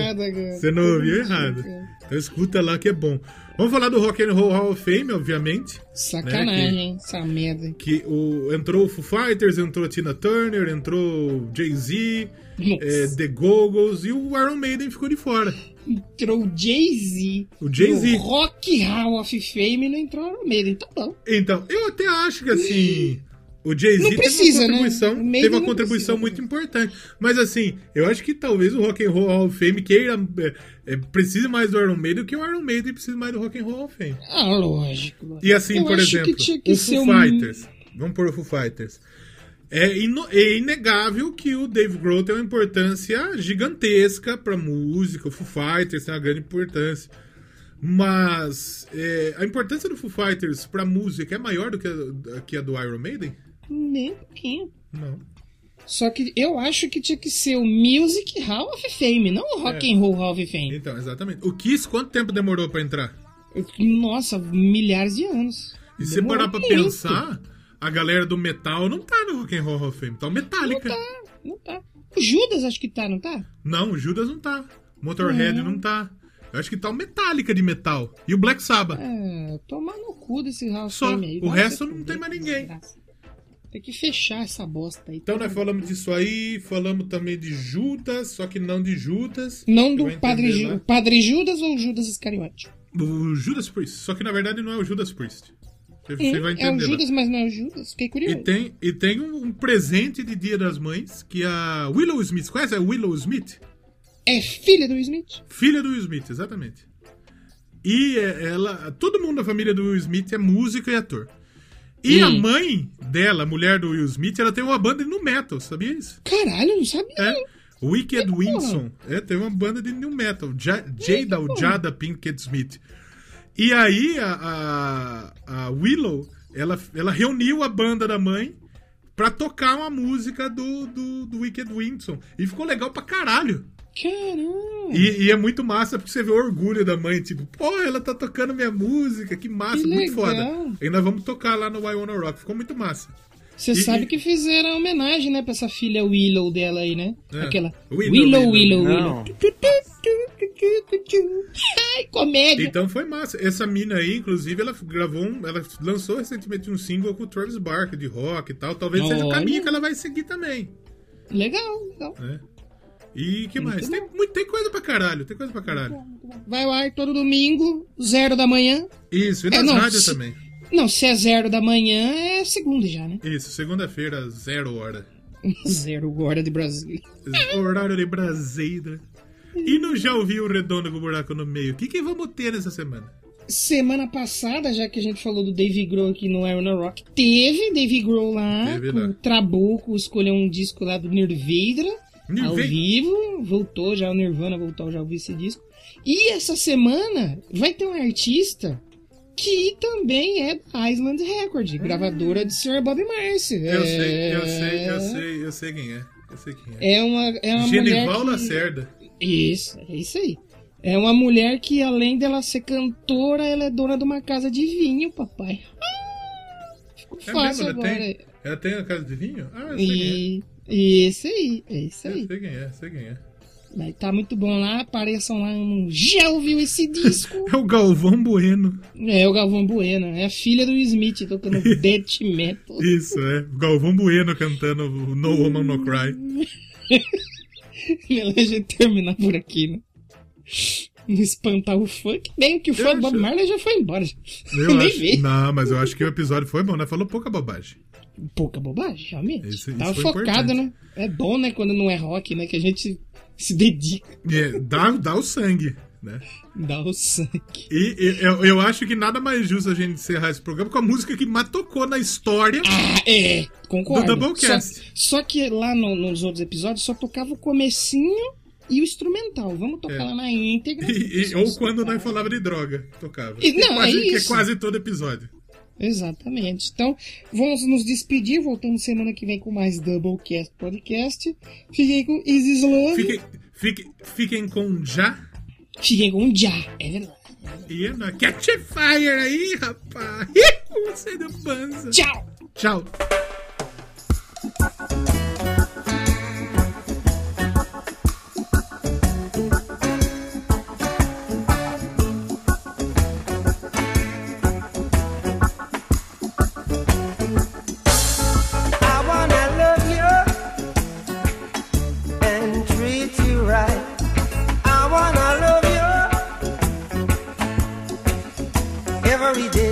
Você não ouviu errado. Então escuta lá que é bom. Vamos falar do Rock and Roll Hall of Fame, obviamente. Sacanagem, Né, hein? Essa merda. Que o, entrou o Foo Fighters, entrou a Tina Turner, entrou Jay-Z, é, The Go-Go's e o Iron Maiden ficou de fora. Entrou o Jay-Z. O Jay-Z. Rock Hall of Fame não entrou no meio. Então bom. Então, eu até acho que assim. O Jay-Z Não teve precisa, uma né? contribuição, O Maiden teve uma não contribuição precisa. muito importante. Mas assim, eu acho que talvez o Rock and Roll Hall of Fame queira, é, é, precise mais do Iron Maiden do que o Iron Maiden precisa mais do Rock and Roll Hall of Fame. Ah, lógico. E assim, Eu por exemplo, o Foo um- Fighters. Vamos pôr o Foo Fighters. É, ino- é inegável que o Dave Grohl tem uma importância gigantesca pra música. O Foo Fighters tem uma grande importância. Mas é, a importância do Foo Fighters pra música é maior do que a, que a do Iron Maiden? Nem um pouquinho. Não. Só que eu acho que tinha que ser o Music Hall of Fame, não o Rock É. and Roll Hall of Fame. Então, exatamente. O Kiss, quanto tempo demorou pra entrar? Nossa, milhares de anos. E se Demorou parar pra muito. pensar, a galera do metal não tá no Rock and Roll Hall of Fame, tá o Não Metallica. tá, não tá. O Judas acho que tá, não tá? Não, o Judas não tá. Motorhead É. não tá. Eu acho que tá o Metallica de metal. E o Black Sabbath. É, tomar no cu desse Hall of Só. Fame aí. O resto não tem mais ninguém. Tem que fechar essa bosta aí. Então nós falamos disso aí, falamos também de Judas, só que não de Judas. Não do padre, Ju- padre Judas ou Judas Iscariote? O Judas Priest. Só que na verdade não é o Judas Priest. Você, você vai é o entender. lá. Judas, mas não é o Judas? Fiquei E curioso. tem, e tem um, um presente de Dia das Mães, que a Willow Smith. Conhece a Willow Smith? É filha do Will Smith? Filha do Will Smith, exatamente. E é, ela. Todo mundo da família do Will Smith é músico e ator. E a Hum. mãe dela, a mulher do Will Smith, ela tem uma banda de nu metal, sabia isso? Caralho, não sabia. É. Wicked. Winson. É, tem uma banda de new metal. Ja Jada, porra. Jada Pinkett Smith. E aí a, a, a Willow, ela, ela reuniu a banda da mãe pra tocar uma música do, do, do Wicked Winson. E ficou legal pra caralho. Caramba. E, e é muito massa porque você vê o orgulho da mãe, tipo, pô, ela tá tocando minha música, que massa, Que muito legal. foda. E nós vamos tocar lá no Iona Rock, ficou muito massa. Você E- sabe e- que fizeram homenagem, né, pra essa filha Willow dela aí, né? É. Aquela Willow, Willow, Willow. Willow. Willow. Ai, comédia. Então foi massa. Essa mina aí, inclusive, ela gravou um. Ela lançou recentemente um single com o Travis Barker de rock e tal. Talvez seja o Olha. caminho que ela vai seguir também. Legal, legal. Né? E que mais? Tem, muito, tem coisa pra caralho, tem coisa pra caralho. Vai lá todo domingo, zero da manhã. Isso, e É, nas não, rádios se- também. Não, se é zero da manhã, é segunda já, né? Isso, segunda-feira, zero hora. Zero hora de Brasília. Horário de Brasília. E não já ouviu o redondo com o buraco no meio? O que, que vamos ter nessa semana? Semana passada, já que a gente falou do Dave Grohl aqui no Iron Rock, teve Dave Grohl lá, Teve com lá. o Trabuco, escolheu um disco lá do Nirvana, ao Nirvana. vivo, voltou já o Nirvana, voltou já ouvir esse disco. E essa semana vai ter um artista que também é da Island Record, gravadora de Sr. Bob Marley. Eu É- sei, eu sei, eu sei, eu sei quem é. Eu sei quem é. É uma, é uma Genival mulher que... Lacerda. Isso, é isso aí. É uma mulher que, além dela ser cantora, ela é dona de uma casa de vinho, papai. Ah, Ficou É fácil mesmo? Ela agora. tem, ela tem a casa de vinho? Ah, eu sei E, e esse aí, é isso é. aí. Eu sei quem é, sei quem é. Vai tá muito bom lá, apareçam lá. no- Já ouviu esse disco? É o Galvão Bueno. é o Galvão Bueno, é a filha do Smith tocando death metal. Isso, é. O Galvão Bueno cantando No Woman No Cry. Melhor a gente terminar por aqui, né? Não espantar o funk. Bem que o fã do Bob Marley já foi embora. Eu Nem acho. vi. Não, mas eu acho que o episódio foi bom, né? Falou pouca bobagem. Pouca bobagem, realmente. Isso- isso Tava foi focado, importante. né? É bom, né, quando não é rock, né? Que a gente se dedica, É, dá, dá o sangue, né? dá o sangue. E, e eu, eu acho que nada mais justo a gente encerrar esse programa com a música que mais tocou na história. Ah, é, concordo. Do Doublecast. Só, só que lá no- nos outros episódios só tocava o comecinho e o instrumental. Vamos tocar É. lá na íntegra. E- e- ou quando nós falava de droga, tocava. E- é não, quase, é que é isso. quase todo episódio. Exatamente. Então, vamos nos despedir. Voltamos semana que vem com mais Doublecast Podcast. Fiquem com Isis Love. Fiquem, fiquem, fiquem com já. Fiquem com Já. É verdade. E é na Catch Fire aí, rapaz. Você do banza. Tchau! Tchau. Every day